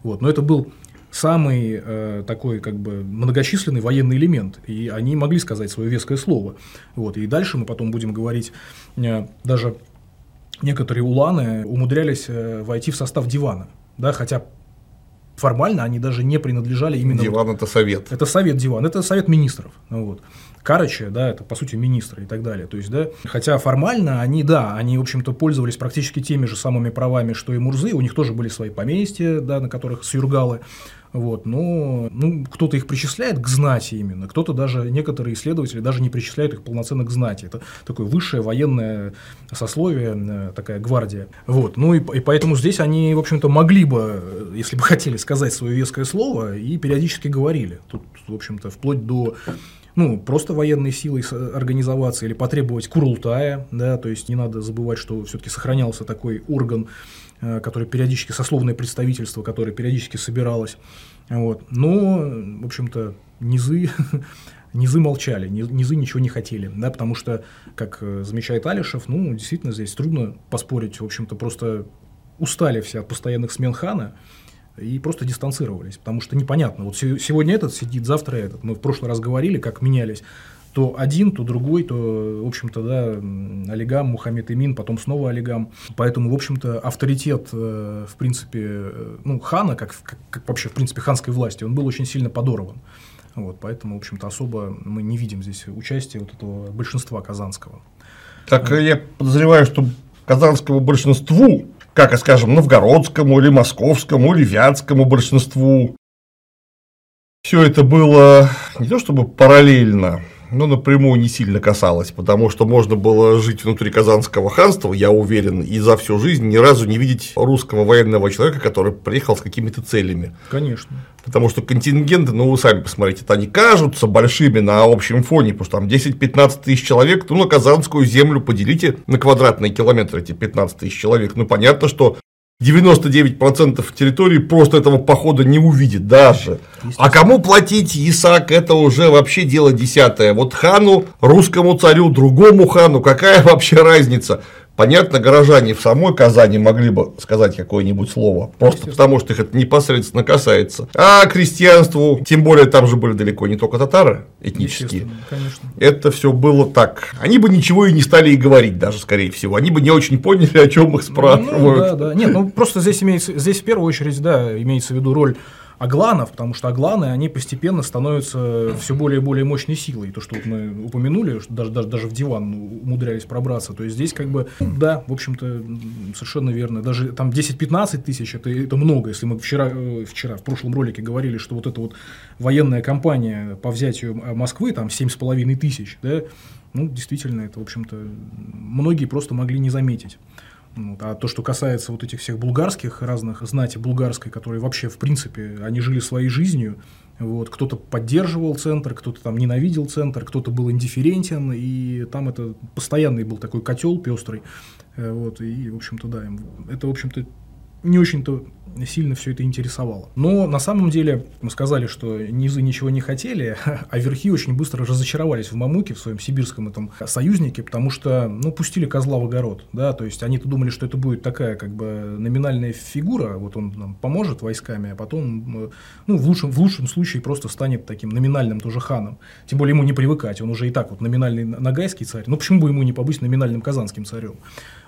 Вот. Но это был самый э, такой как бы многочисленный военный элемент, и они могли сказать свое веское слово. Вот. И дальше мы потом будем говорить, э, даже некоторые уланы умудрялись э, войти в состав дивана, да, хотя формально они даже не принадлежали именно... Диван – это совет. Это совет диван, это совет министров. Вот. Карыча, да, это по сути министры и так далее. То есть, да, хотя формально они, да, они, в общем-то, пользовались практически теми же самыми правами, что и Мурзы, у них тоже были свои поместья, да, на которых сюргалы, вот, но ну, кто-то их причисляет к знати именно, кто-то даже, некоторые исследователи даже не причисляют их полноценно к знати. Это такое высшее военное сословие, э, такая гвардия. Вот, ну и, и поэтому здесь они, в общем-то, могли бы, э, если бы [laughs] хотели сказать свое веское слово, и периодически говорили. Тут, в общем-то, вплоть до ну, просто военной силой организоваться или потребовать Курултая, да, то есть не надо забывать, что все-таки сохранялся такой орган, э, который периодически, сословное представительство, которое периодически собиралось. Вот. Но, в общем-то, низы, [laughs] низы молчали, низы ничего не хотели, да, потому что, как э, замечает Алишев, ну, действительно, здесь трудно поспорить, в общем-то, просто устали все от постоянных смен хана, и просто дистанцировались, потому что непонятно, вот сегодня этот сидит, завтра этот. Мы в прошлый раз говорили, как менялись то один, то другой, то, в общем-то, да, Олигам, Мухаммед Имин, потом снова Олигам. Поэтому, в общем-то, авторитет, э, в принципе, э, ну, хана, как, как, как вообще, в принципе, ханской власти, он был очень сильно подорван. Вот, поэтому, в общем-то, особо мы не видим здесь участия вот этого большинства казанского. Так я подозреваю, что казанскому большинству как, скажем, новгородскому или московскому или вятскому большинству. Все это было не то чтобы параллельно, ну, напрямую не сильно касалось, потому что можно было жить внутри Казанского ханства, я уверен, и за всю жизнь ни разу не видеть русского военного человека, который приехал с какими-то целями. Конечно. Потому что контингенты, ну, вы сами посмотрите, они кажутся большими на общем фоне, потому что там 10-15 тысяч человек, ну, на Казанскую землю поделите на квадратные километры эти 15 тысяч человек. Ну, понятно, что 99% территории просто этого похода не увидит даже. А кому платить Исаак, это уже вообще дело десятое. Вот хану, русскому царю, другому хану, какая вообще разница? Понятно, горожане в самой Казани могли бы сказать какое-нибудь слово, просто потому что их это непосредственно касается. А крестьянству, тем более там же были далеко не только татары этнические, это все было так. Они бы ничего и не стали и говорить даже, скорее всего. Они бы не очень поняли, о чем их спрашивают. Ну, да, да. Нет, ну просто здесь имеется, здесь в первую очередь, да, имеется в виду роль агланов, потому что агланы, они постепенно становятся все более и более мощной силой. То, что вот мы упомянули, что даже, даже, даже в диван умудрялись пробраться. То есть здесь как бы, да, в общем-то, совершенно верно. Даже там 10-15 тысяч, это, это много. Если мы вчера, э, вчера, в прошлом ролике говорили, что вот эта вот военная кампания по взятию Москвы, там 7,5 тысяч, да, ну, действительно, это, в общем-то, многие просто могли не заметить. Вот. А то, что касается вот этих всех булгарских разных знати булгарской, которые вообще, в принципе, они жили своей жизнью, вот, кто-то поддерживал центр, кто-то там ненавидел центр, кто-то был индифферентен, и там это постоянный был такой котел пестрый. Э, вот, и, в общем-то, да, это, в общем-то, не очень-то сильно все это интересовало. Но на самом деле мы сказали, что низы ничего не хотели, [laughs] а верхи очень быстро разочаровались в Мамуке, в своем сибирском этом союзнике, потому что, ну, пустили козла в огород, да, то есть они-то думали, что это будет такая, как бы, номинальная фигура, вот он нам поможет войсками, а потом, ну, в лучшем, в лучшем случае просто станет таким номинальным тоже ханом. Тем более ему не привыкать, он уже и так вот номинальный нагайский царь, ну, почему бы ему не побыть номинальным казанским царем?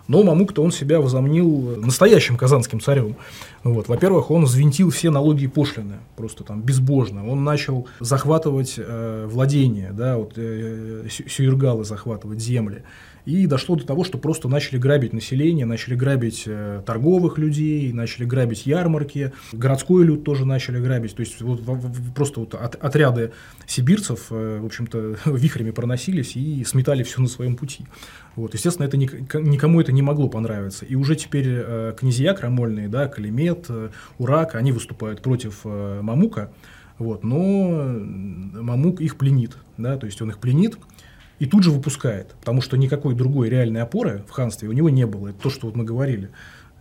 Но Мамук-то он себя возомнил настоящим казанским царем. Вот. Во-первых, он взвинтил все налоги и пошлины, просто там безбожно. Он начал захватывать э, владения, да, вот, э, сюргалы захватывать земли. И дошло до того, что просто начали грабить население, начали грабить э, торговых людей, начали грабить ярмарки, городской люд тоже начали грабить. То есть вот, просто вот от, отряды сибирцев, э, в общем-то, [laughs] вихрями проносились и сметали все на своем пути. Вот, естественно, это никому это не могло понравиться. И уже теперь э, князья крамольные, да, Калимет, э, Урак, они выступают против э, Мамука, вот, но Мамук их пленит, да, то есть он их пленит и тут же выпускает, потому что никакой другой реальной опоры в ханстве у него не было. Это то, что вот мы говорили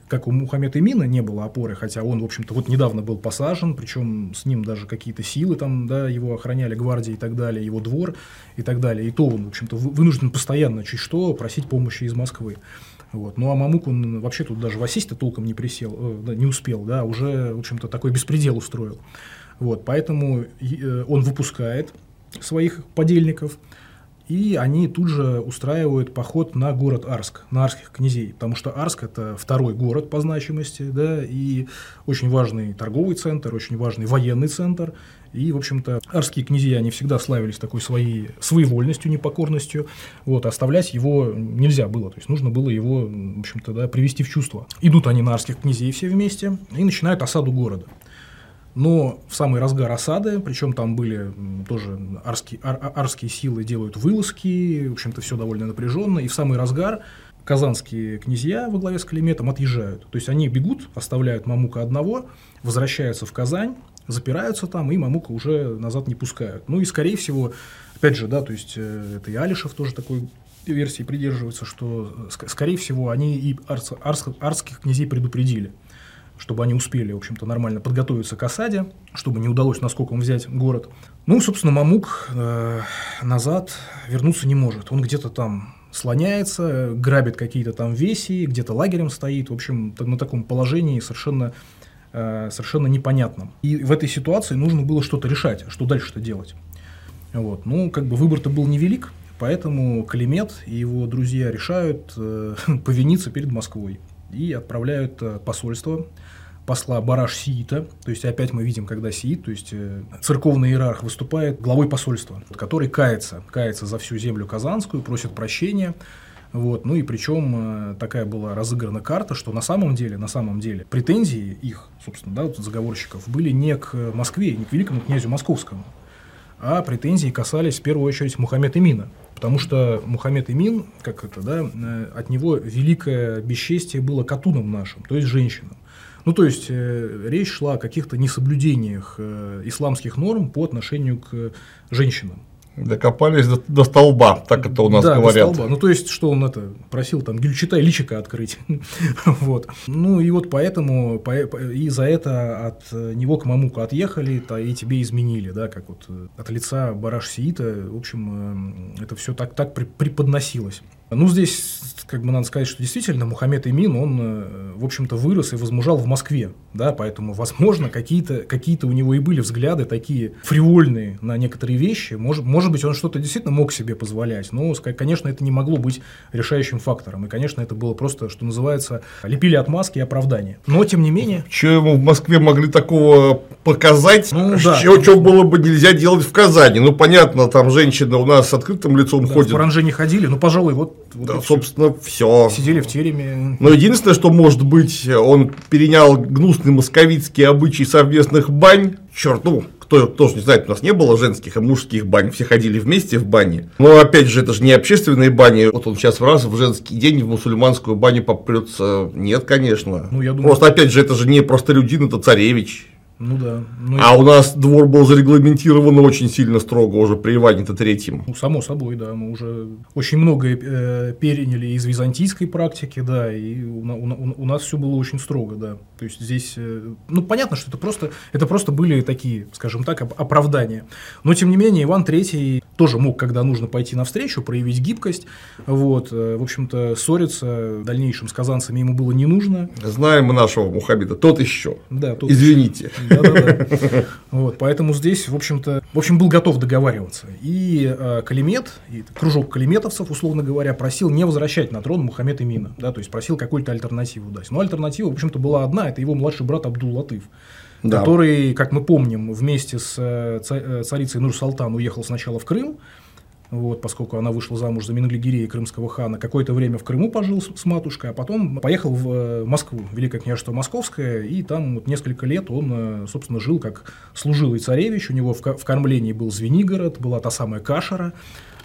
как у Мухаммеда Имина не было опоры, хотя он, в общем-то, вот недавно был посажен, причем с ним даже какие-то силы там, да, его охраняли, гвардии и так далее, его двор и так далее. И то он, в общем-то, вынужден постоянно чуть что просить помощи из Москвы. Вот. Ну а Мамук, он вообще тут даже в осесть толком не присел, э, не успел, да, уже, в общем-то, такой беспредел устроил. Вот, поэтому э, он выпускает своих подельников, и они тут же устраивают поход на город Арск, на арских князей, потому что Арск – это второй город по значимости, да, и очень важный торговый центр, очень важный военный центр, и, в общем-то, арские князья, они всегда славились такой своей своевольностью, непокорностью, вот, оставлять его нельзя было, то есть нужно было его, в общем-то, да, привести в чувство. Идут они на арских князей все вместе и начинают осаду города. Но в самый разгар осады, причем там были тоже арские, ар, арские силы делают вылазки, в общем-то все довольно напряженно, и в самый разгар казанские князья во главе с Климетом отъезжают. То есть они бегут, оставляют Мамука одного, возвращаются в Казань, запираются там, и Мамука уже назад не пускают. Ну и, скорее всего, опять же, да, то есть э, это и Алишев тоже такой версии придерживается, что, э, скорее всего, они и арс, арс, арских князей предупредили чтобы они успели, в общем-то, нормально подготовиться к осаде, чтобы не удалось наскоком взять город. Ну, собственно, Мамук э, назад вернуться не может. Он где-то там слоняется, грабит какие-то там веси, где-то лагерем стоит. В общем, на таком положении совершенно, э, совершенно непонятном. И в этой ситуации нужно было что-то решать, что дальше-то делать. Вот. Ну, как бы выбор-то был невелик, поэтому Калимет и его друзья решают э, [laughs] повиниться перед Москвой и отправляют э, посольство посла Бараш Сиита, то есть опять мы видим, когда Сиит, то есть э, церковный иерарх выступает главой посольства, который кается, кается за всю землю казанскую, просит прощения, вот, ну и причем э, такая была разыграна карта, что на самом деле, на самом деле претензии их, собственно, да, вот заговорщиков были не к Москве, не к великому князю московскому, а претензии касались в первую очередь Мухаммед Имина, потому что Мухаммед Имин, как это, да, э, от него великое бесчестие было катуном нашим, то есть женщинам. Ну, то есть, э, речь шла о каких-то несоблюдениях э, исламских норм по отношению к женщинам. Докопались до, до столба, так это у нас да, говорят. До столба. Ну, то есть, что он это просил там Гюльчатай личика открыть. [laughs] вот. Ну, и вот поэтому, по, и за это от него к Мамуку отъехали, то и тебе изменили, да, как вот э, от лица Бараш Сиита, в общем, это все так, так преподносилось. Ну, здесь, как бы надо сказать, что действительно Мухаммед Имин, он, э, в общем-то, вырос и возмужал в Москве, да, поэтому, возможно, какие-то какие у него и были взгляды такие фривольные на некоторые вещи, может, может быть, он что-то действительно мог себе позволять, но, конечно, это не могло быть решающим фактором. И, конечно, это было просто, что называется, лепили отмазки и оправдания. Но, тем не менее... Что ему в Москве могли такого показать, ну, что, да. что было бы нельзя делать в Казани? Ну, понятно, там женщины у нас с открытым лицом да, ходят. В паранже не ходили, ну, пожалуй, вот... вот да, собственно, все. Сидели в тереме. Но единственное, что может быть, он перенял гнусный московицкий обычай совместных бань. Черт, ну, кто тоже не знает, у нас не было женских и мужских бань, все ходили вместе в бане. Но опять же, это же не общественные бани. Вот он сейчас в раз в женский день в мусульманскую баню попрется. Нет, конечно. Ну, я думаю... Просто опять же, это же не просто людин, это царевич. Ну да. Ну, а и... у нас двор был зарегламентирован очень сильно строго уже при Иване-то третьем. Ну, само собой, да. Мы уже очень многое э, переняли из византийской практики, да, и у, у, у нас все было очень строго, да. То есть здесь, э, ну, понятно, что это просто, это просто были такие, скажем так, оправдания. Но, тем не менее, Иван Третий тоже мог, когда нужно пойти навстречу, проявить гибкость. Вот, э, в общем-то, ссориться в дальнейшем с казанцами ему было не нужно. Знаем мы нашего Мухаммеда, тот еще. Да, тот Извините. Еще. Вот, поэтому здесь, в общем-то, в общем, был готов договариваться. И э, Калимет, и кружок калиметовцев, условно говоря, просил не возвращать на трон Мухаммед Имина, да, то есть просил какую-то альтернативу дать. Но альтернатива, в общем-то, была одна, это его младший брат Абдул-Латыф. Да. который, как мы помним, вместе с э, э, царицей Нур-Салтан уехал сначала в Крым, вот, поскольку она вышла замуж за Менглигирея крымского хана, какое-то время в Крыму пожил с, с матушкой, а потом поехал в э, Москву, Великое княжество Московское, и там вот несколько лет он, э, собственно, жил как служилый царевич, у него в, в кормлении был Звенигород, была та самая Кашера,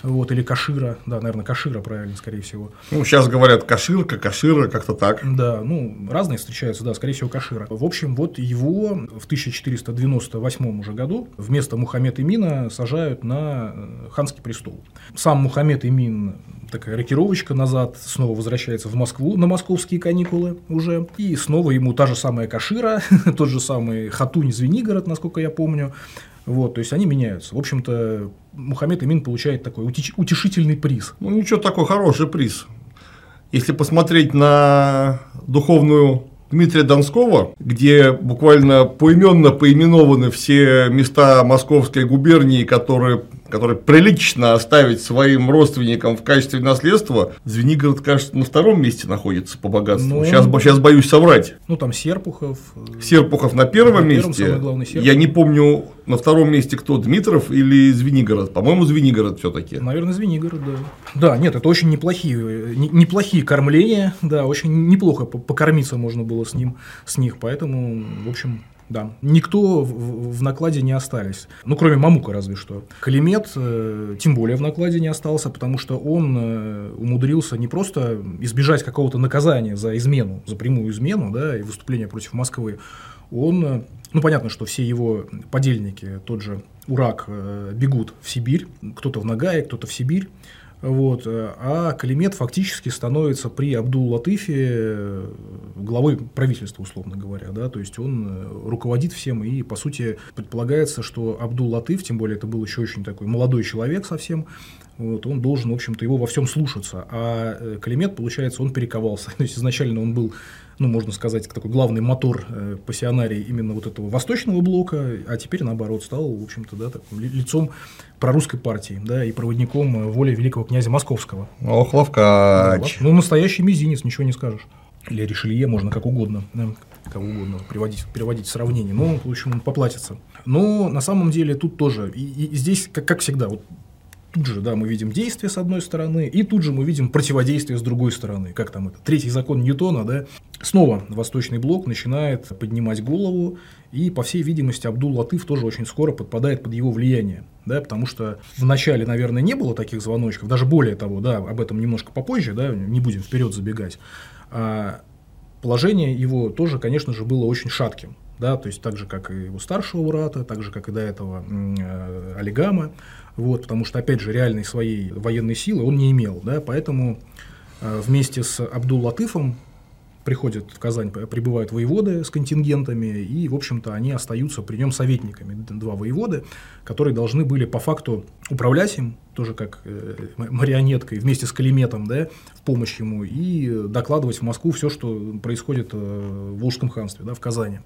вот, или Кашира, да, наверное, Кашира правильно, скорее всего. Ну, сейчас говорят Каширка, Кашира, как-то так. Да, ну, разные встречаются, да, скорее всего, Кашира. В общем, вот его в 1498 уже году вместо Мухаммед Имина сажают на э, ханский престол. Сам Мухаммед Имин такая рокировочка назад, снова возвращается в Москву на московские каникулы уже. И снова ему та же самая Кашира, [laughs] тот же самый Хатунь Звенигород, насколько я помню. Вот, то есть они меняются. В общем-то, Мухаммед Имин получает такой утешительный приз. Ну, ничего, такой хороший приз. Если посмотреть на духовную Дмитрия Донского, где буквально поименно поименованы все места Московской губернии, которые который прилично оставить своим родственникам в качестве наследства, Звенигород, кажется, на втором месте находится по богатству. Ну, сейчас, сейчас боюсь соврать. Ну, там Серпухов. Э, Серпухов на первом на месте. Первом, Я не помню, на втором месте кто, Дмитров или Звенигород? По-моему, Звенигород все таки Наверное, Звенигород, да. Да, нет, это очень неплохие, неплохие кормления, да, очень неплохо покормиться можно было с ним, с них, поэтому, в общем, да. Никто в, в накладе не остались. Ну, кроме Мамука разве что. Калимет э, тем более в накладе не остался, потому что он э, умудрился не просто избежать какого-то наказания за измену, за прямую измену, да, и выступление против Москвы. Он, э, ну, понятно, что все его подельники, тот же Урак, э, бегут в Сибирь, кто-то в Нагае, кто-то в Сибирь. Вот. А Калимет фактически становится при Абдул-Латыфе э, главой правительства, условно говоря. Да? То есть он э, руководит всем, и, по сути, предполагается, что Абдул-Латыф, тем более это был еще очень такой молодой человек совсем, вот, он должен, в общем-то, его во всем слушаться. А э, Калимет, получается, он перековался. [laughs] То есть изначально он был ну, можно сказать, такой главный мотор э, пассионарии именно вот этого восточного блока, а теперь, наоборот, стал, в общем-то, да, таким лицом прорусской партии, да, и проводником э, воли великого князя Московского. Ох, ловкач. Ну, настоящий мизинец, ничего не скажешь. Или Ришелье, можно как угодно, да, кого угодно приводить, переводить в сравнение, но, в общем, он поплатится. Но на самом деле тут тоже, и, и здесь, как, как всегда, вот тут же, да, мы видим действие с одной стороны, и тут же мы видим противодействие с другой стороны. Как там это? Третий закон Ньютона, да? Снова Восточный блок начинает поднимать голову, и, по всей видимости, Абдул-Латыф тоже очень скоро подпадает под его влияние. Да, потому что в начале, наверное, не было таких звоночков, даже более того, да, об этом немножко попозже, да, не будем вперед забегать. А положение его тоже, конечно же, было очень шатким. Да, то есть так же, как и у старшего Урата, так же, как и до этого э, Олигама вот, потому что, опять же, реальной своей военной силы он не имел, да, поэтому э, вместе с Абдул-Латыфом приходят в Казань, прибывают воеводы с контингентами, и, в общем-то, они остаются при нем советниками, два воеводы, которые должны были по факту управлять им, тоже как э, марионеткой, вместе с Калиметом, да, в помощь ему, и докладывать в Москву все, что происходит э, в Волжском ханстве, да, в Казани.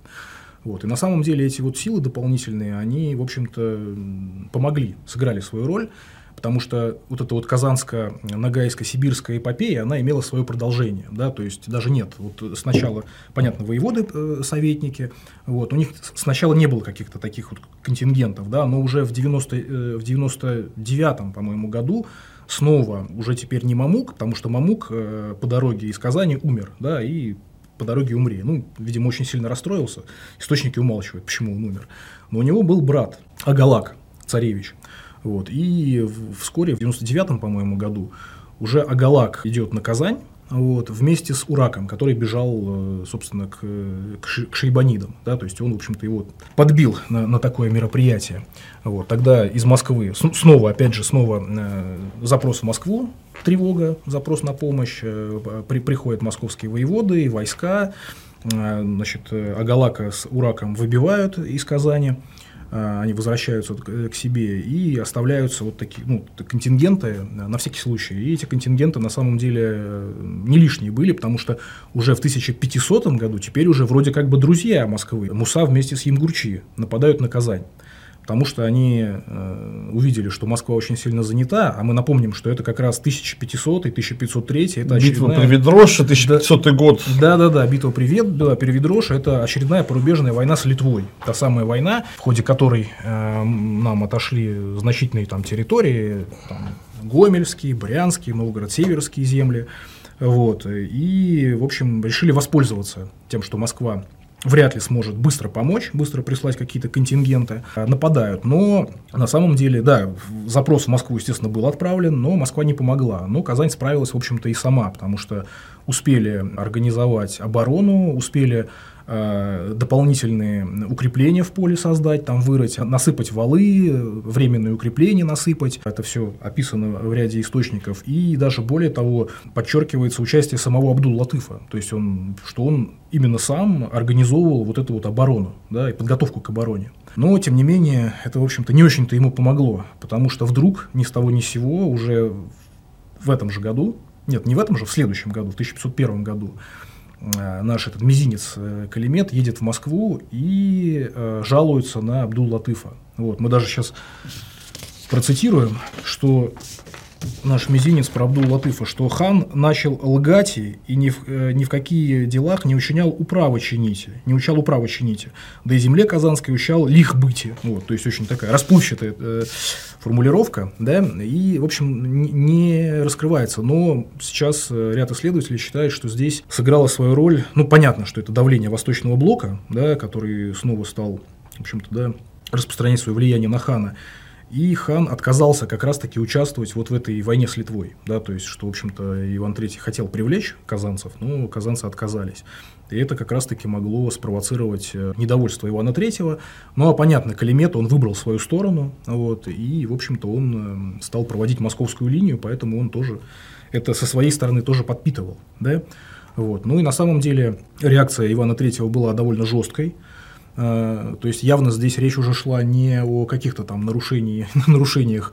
Вот. И на самом деле эти вот силы дополнительные, они, в общем-то, помогли, сыграли свою роль потому что вот эта вот казанская, ногайско-сибирская эпопея, она имела свое продолжение, да, то есть даже нет, вот сначала, понятно, воеводы, э, советники, вот, у них сначала не было каких-то таких вот контингентов, да, но уже в, 90, э, в 99 по-моему, году снова уже теперь не Мамук, потому что Мамук э, по дороге из Казани умер, да, и по дороге умри. Ну, видимо, очень сильно расстроился. Источники умалчивают, почему он умер. Но у него был брат Агалак, царевич. Вот. И вскоре, в 99-м, по-моему, году, уже Агалак идет на Казань, вот, вместе с Ураком, который бежал, э, собственно, к, к, шейбанидам. Да, то есть он, в общем-то, его подбил на, на такое мероприятие. Вот, тогда из Москвы, снова, опять же, снова э, запрос в Москву, тревога, запрос на помощь, э, при, приходят московские воеводы, войска, э, значит, Агалака с Ураком выбивают из Казани. А, они возвращаются к себе и оставляются вот такие ну, контингенты на всякий случай. И эти контингенты на самом деле э, не лишние были, потому что уже в 1500 году теперь уже вроде как бы друзья Москвы. Муса вместе с Ямгурчи нападают на Казань потому что они э, увидели, что Москва очень сильно занята, а мы напомним, что это как раз 1500 и 1503, это Битва очередная... при Ведроше, 1500 да, год. Да-да-да, битва при, Вед... да, при Ведроше, это очередная порубежная война с Литвой, та самая война, в ходе которой э, нам отошли значительные там территории, там, Гомельские, Брянские, Новгород-Северские земли, вот, и, в общем, решили воспользоваться тем, что Москва вряд ли сможет быстро помочь, быстро прислать какие-то контингенты, а, нападают. Но на самом деле, да, запрос в Москву, естественно, был отправлен, но Москва не помогла. Но Казань справилась, в общем-то, и сама, потому что успели организовать оборону, успели дополнительные укрепления в поле создать, там вырыть, насыпать валы, временные укрепления насыпать. Это все описано в ряде источников. И даже более того, подчеркивается участие самого Абдул-Латыфа. То есть, он, что он именно сам организовывал вот эту вот оборону да, и подготовку к обороне. Но, тем не менее, это, в общем-то, не очень-то ему помогло, потому что вдруг ни с того ни с сего уже в этом же году, нет, не в этом же, в следующем году, в 1501 году, Э, наш этот мизинец э, Калимет едет в Москву и э, жалуется на Абдул-Латыфа. Вот, мы даже сейчас процитируем, что наш мизинец про Абдул-Латыфа, что хан начал лгать и ни в, э, ни в какие делах не учинял управы чините, не учал управы чините, да и земле казанской учал лих быти. Вот, то есть очень такая расплывчатая э, формулировка, да, и, в общем, не, не раскрывается. Но сейчас э, ряд исследователей считает, что здесь сыграла свою роль, ну, понятно, что это давление Восточного блока, да, который снова стал, в общем-то, да, распространять свое влияние на хана. И хан отказался как раз-таки участвовать вот в этой войне с Литвой. Да, то есть, что, в общем-то, Иван III хотел привлечь казанцев, но казанцы отказались. И это как раз-таки могло спровоцировать э, недовольство Ивана III. Ну, а понятно, Калимет, он выбрал свою сторону, вот, и, в общем-то, он э, стал проводить московскую линию, поэтому он тоже это со своей стороны тоже подпитывал. Да? Вот. Ну и на самом деле реакция Ивана III была довольно жесткой. Э, то есть явно здесь речь уже шла не о каких-то там нарушении, [laughs] нарушениях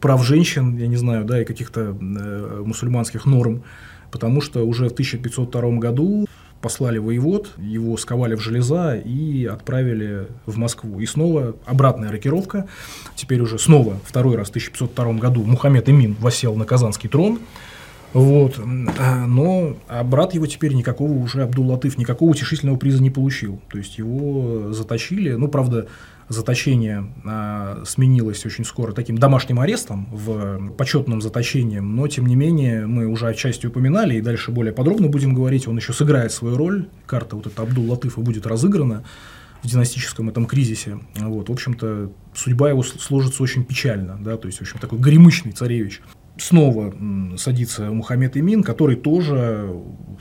прав женщин, я не знаю, да, и каких-то э, мусульманских норм, потому что уже в 1502 году послали воевод, его сковали в железа и отправили в Москву. И снова обратная рокировка. Теперь уже снова второй раз в 1502 году Мухаммед Эмин восел на Казанский трон. Вот. А, но а брат его теперь никакого уже Абдул-Латыф, никакого утешительного приза не получил. То есть его заточили. Ну, правда, заточение а, сменилось очень скоро таким домашним арестом, в почетным заточением, но тем не менее мы уже отчасти упоминали и дальше более подробно будем говорить, он еще сыграет свою роль, карта вот эта Абдул-Латыфа будет разыграна в династическом этом кризисе. Вот, в общем-то, судьба его сложится очень печально, да, то есть, в общем, такой горемычный царевич снова садится Мухаммед Имин, который тоже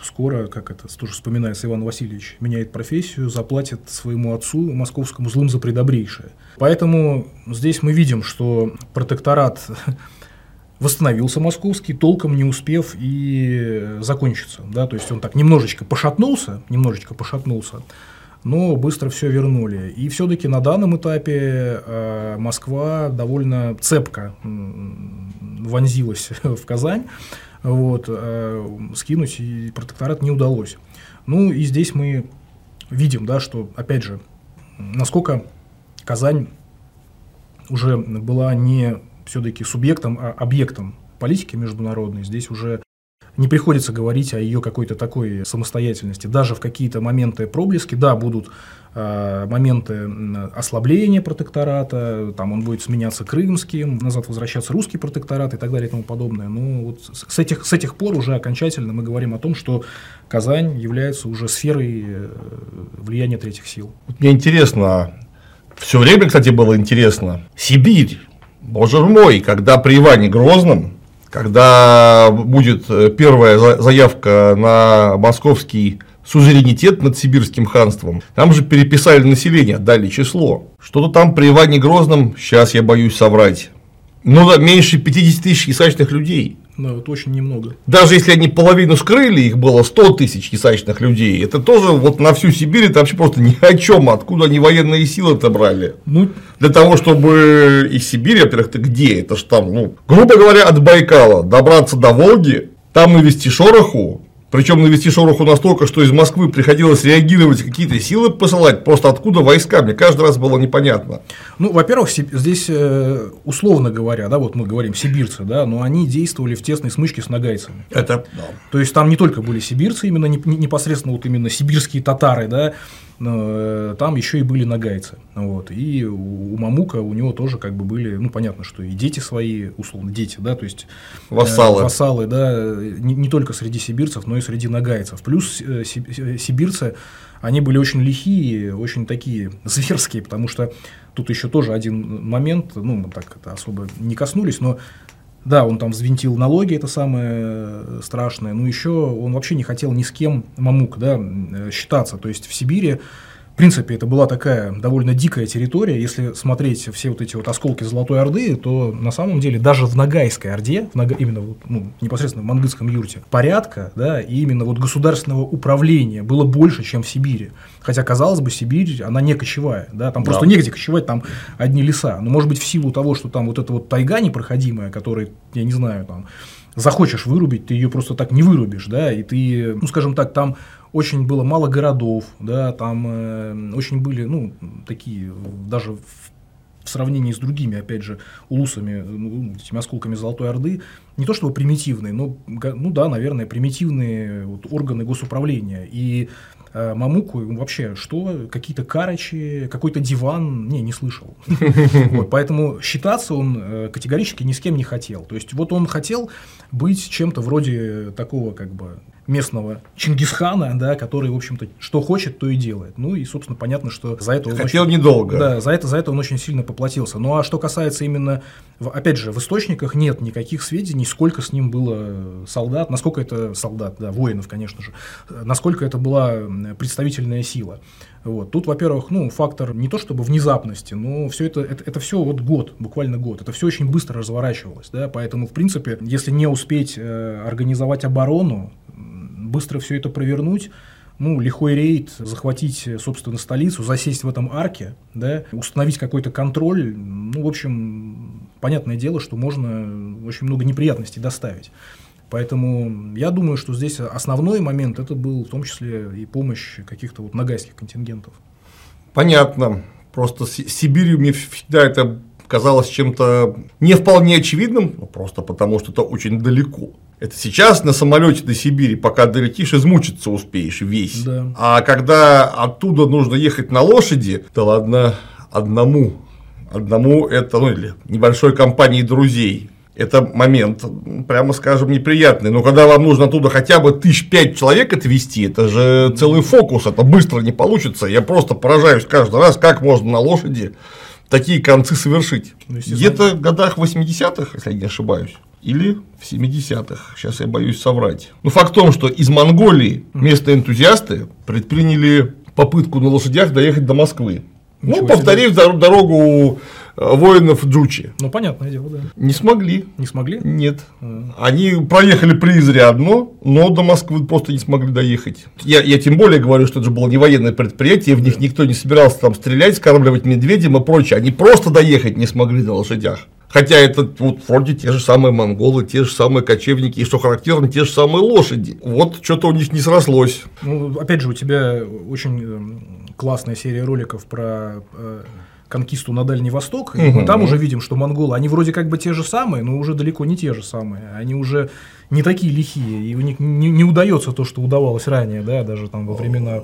скоро, как это тоже вспоминается Иван Васильевич, меняет профессию, заплатит своему отцу московскому злым за предобрейшее. Поэтому здесь мы видим, что протекторат [laughs] восстановился московский, толком не успев и закончиться. Да? То есть он так немножечко пошатнулся, немножечко пошатнулся, но быстро все вернули. И все-таки на данном этапе э, Москва довольно цепко вонзилась [laughs] в Казань, вот, э, скинуть и протекторат не удалось. Ну и здесь мы видим, да, что, опять же, насколько Казань уже была не все-таки субъектом, а объектом политики международной. Здесь уже не приходится говорить о ее какой-то такой самостоятельности. Даже в какие-то моменты проблески, да, будут э, моменты ослабления протектората, там он будет сменяться крымским, назад возвращаться русский протекторат и так далее и тому подобное. Но вот с этих, с этих пор уже окончательно мы говорим о том, что Казань является уже сферой э, влияния третьих сил. Мне интересно, все время, кстати, было интересно, Сибирь, боже мой, когда при Иване Грозном когда будет э, первая заявка на московский сузеренитет над сибирским ханством, там же переписали население, дали число. Что-то там при Иване Грозном, сейчас я боюсь соврать, ну да, меньше 50 тысяч ясачных людей. Да, это очень немного. Даже если они половину скрыли, их было 100 тысяч ясачных людей, это тоже вот на всю Сибирь, это вообще просто ни о чем, откуда они военные силы это брали. Ну, Для того, чтобы из Сибири, во-первых, ты где? Это ж там, ну, грубо говоря, от Байкала добраться до Волги, там навести шороху, причем навести шороху настолько, что из Москвы приходилось реагировать, какие-то силы посылать, просто откуда войска, мне каждый раз было непонятно. Ну, во-первых, здесь, э, условно говоря, да, вот мы говорим сибирцы, да, но они действовали в тесной смычке с нагайцами. Это, да. То есть там не только были сибирцы, именно непосредственно вот именно сибирские татары, да, Э, там еще и были нагайцы. Вот. И у Мамука у него тоже как бы были, ну, понятно, что и дети свои, условно, дети, да, то есть э, вассалы, э, вассалы да, не, не только среди сибирцев, но и среди нагайцев. Плюс э, сибирцы, они были очень лихие, очень такие [laughs] зверские, потому что тут еще тоже один момент, ну, мы так это особо не коснулись, но да, он там взвинтил налоги, это самое э, страшное, но еще он вообще не хотел ни с кем, Мамук, да, э, считаться. То есть в Сибири в принципе, это была такая довольно дикая территория. Если смотреть все вот эти вот осколки Золотой Орды, то на самом деле даже в Ногайской Орде, в Нога, именно вот, ну, непосредственно в Мангытском юрте, порядка, да, и именно вот государственного управления было больше, чем в Сибири. Хотя, казалось бы, Сибирь, она не кочевая, да, там да. просто негде кочевать, там одни леса. Но, может быть, в силу того, что там вот эта вот тайга непроходимая, которая, я не знаю, там, захочешь вырубить, ты ее просто так не вырубишь, да, и ты, ну, скажем так, там очень было мало городов, да, там э, очень были, ну, такие, даже в, в сравнении с другими, опять же, улусами, ну, этими осколками Золотой Орды, не то чтобы примитивные, но, ну да, наверное, примитивные вот, органы госуправления. И э, Мамуку вообще что? Какие-то карачи, какой-то диван? Не, не слышал. [laughs] Поэтому считаться он э, категорически ни с кем не хотел. То есть, вот он хотел быть чем-то вроде такого, как бы, местного Чингисхана, да, который, в общем-то, что хочет, то и делает. Ну и, собственно, понятно, что за это он Хотел очень, недолго. Да, за это, за это он очень сильно поплатился. Ну а что касается именно, опять же, в источниках нет никаких сведений, сколько с ним было солдат, насколько это солдат, да, воинов, конечно же, насколько это была представительная сила. Вот. Тут, во-первых, ну, фактор не то чтобы внезапности, но все это, это, это все вот год, буквально год. Это все очень быстро разворачивалось. Да? Поэтому, в принципе, если не успеть э, организовать оборону, быстро все это провернуть, ну, лихой рейд, захватить, собственно, столицу, засесть в этом арке, да, установить какой-то контроль, ну, в общем, понятное дело, что можно очень много неприятностей доставить. Поэтому я думаю, что здесь основной момент это был в том числе и помощь каких-то вот нагайских контингентов. Понятно. Просто с Сибирью мне всегда это казалось чем-то не вполне очевидным, ну, просто потому что это очень далеко. Это сейчас на самолете до Сибири, пока долетишь, измучиться успеешь весь. Да. А когда оттуда нужно ехать на лошади, то ладно, одному. Одному это, ну или небольшой компании друзей. Это момент, прямо скажем, неприятный. Но когда вам нужно оттуда хотя бы тысяч пять человек отвезти, это же целый фокус, это быстро не получится. Я просто поражаюсь каждый раз, как можно на лошади такие концы совершить. Ну, Где-то в годах 80-х, если я не ошибаюсь или в 70-х. Сейчас я боюсь соврать. Но факт в том, что из Монголии местные энтузиасты предприняли попытку на лошадях доехать до Москвы. Ну, Ничего ну, повторив себе. дорогу воинов Джучи. Ну, понятное дело, да. Не смогли. Не смогли? Нет. А. Они проехали одно, но до Москвы просто не смогли доехать. Я, я тем более говорю, что это же было не военное предприятие, в них никто не собирался там стрелять, скармливать медведям и прочее. Они просто доехать не смогли на лошадях. Хотя это вот вроде те же самые монголы, те же самые кочевники, и что характерно, те же самые лошади. Вот что-то у них не срослось. Ну, опять же, у тебя очень э, классная серия роликов про э, конкисту на Дальний Восток. И мы там уже видим, что монголы, они вроде как бы те же самые, но уже далеко не те же самые. Они уже не такие лихие, и у них не, не удается то, что удавалось ранее, да, даже там во времена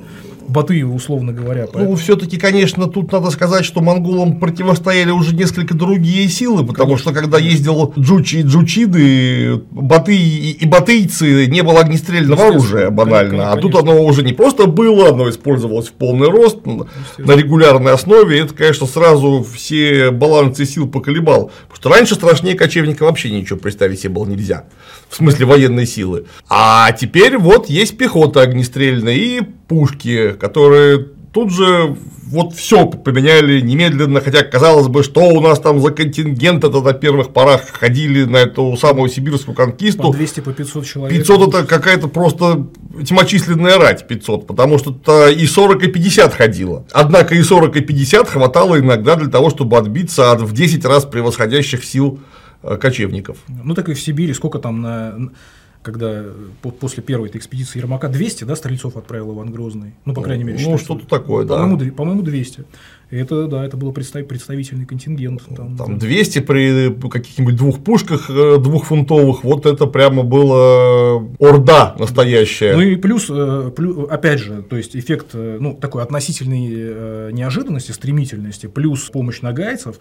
Баты, условно говоря. Ну, поэтому... Ну, все-таки, конечно, тут надо сказать, что монголам противостояли уже несколько другие силы, потому конечно. что когда ездил Джучи и Джучиды, Баты и батыйцы не было огнестрельного оружия банально, конечно. а тут оно уже не просто было, оно использовалось в полный рост на регулярной основе, это, конечно, сразу все балансы сил поколебал, потому что раньше страшнее кочевника вообще ничего представить себе было нельзя в смысле военной силы. А теперь вот есть пехота огнестрельная и пушки, которые тут же вот все поменяли немедленно, хотя казалось бы, что у нас там за контингент это на первых порах ходили на эту самую сибирскую конкисту. По 200, по 500 человек. 500 это какая-то просто тьмочисленная рать 500, потому что -то и 40, и 50 ходило. Однако и 40, и 50 хватало иногда для того, чтобы отбиться от в 10 раз превосходящих сил кочевников. Ну, так и в Сибири, сколько там на когда после первой этой экспедиции Ермака 200, да, стрельцов отправил Иван Грозный. Ну, по крайней мере, Ну, что-то такое, да. По-моему, по-моему 200. И это, да, это был представительный контингент. Там, там 200 при каких-нибудь двух пушках э, двухфунтовых, вот это прямо было орда настоящая. Ну и плюс, э, плюс, опять же, то есть эффект ну, такой относительной неожиданности, стремительности, плюс помощь нагайцев,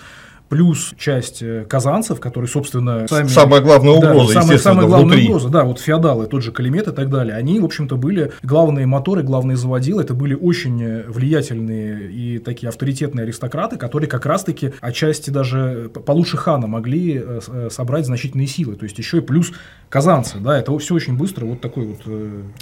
плюс часть э, казанцев, которые, собственно, сами... Самая главная угроза, да, самая, самая главная внутри. угроза, да, вот феодалы, тот же Калимет и так далее, они, в общем-то, были главные моторы, главные заводилы, это были очень э, влиятельные и такие авторитетные аристократы, которые как раз-таки отчасти даже получше хана могли э, собрать значительные силы, то есть еще и плюс казанцы, да, это все очень быстро, вот такой вот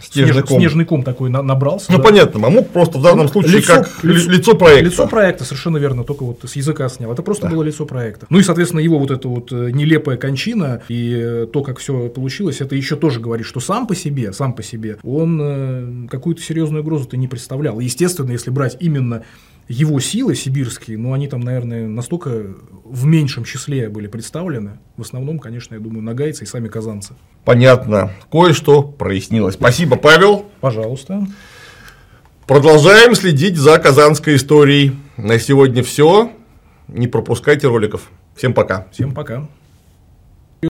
снежный, снеж, ком. снежный ком такой набрался. Ну, да. понятно, Мамук просто в данном случае лицо, как лицо, лицо проекта. Лицо проекта, совершенно верно, только вот с языка снял. Это просто да. было лицо лицо проекта. Ну и, соответственно, его вот эта вот э, нелепая кончина и э, то, как все получилось, это еще тоже говорит, что сам по себе, сам по себе, он э, какую-то серьезную угрозу-то не представлял. естественно, если брать именно его силы сибирские, ну, они там, наверное, настолько в меньшем числе были представлены. В основном, конечно, я думаю, нагайцы и сами казанцы. Понятно. Кое-что прояснилось. Спасибо, Павел. Пожалуйста. Продолжаем следить за казанской историей. На сегодня все. Не пропускайте роликов. Всем пока. Всем пока.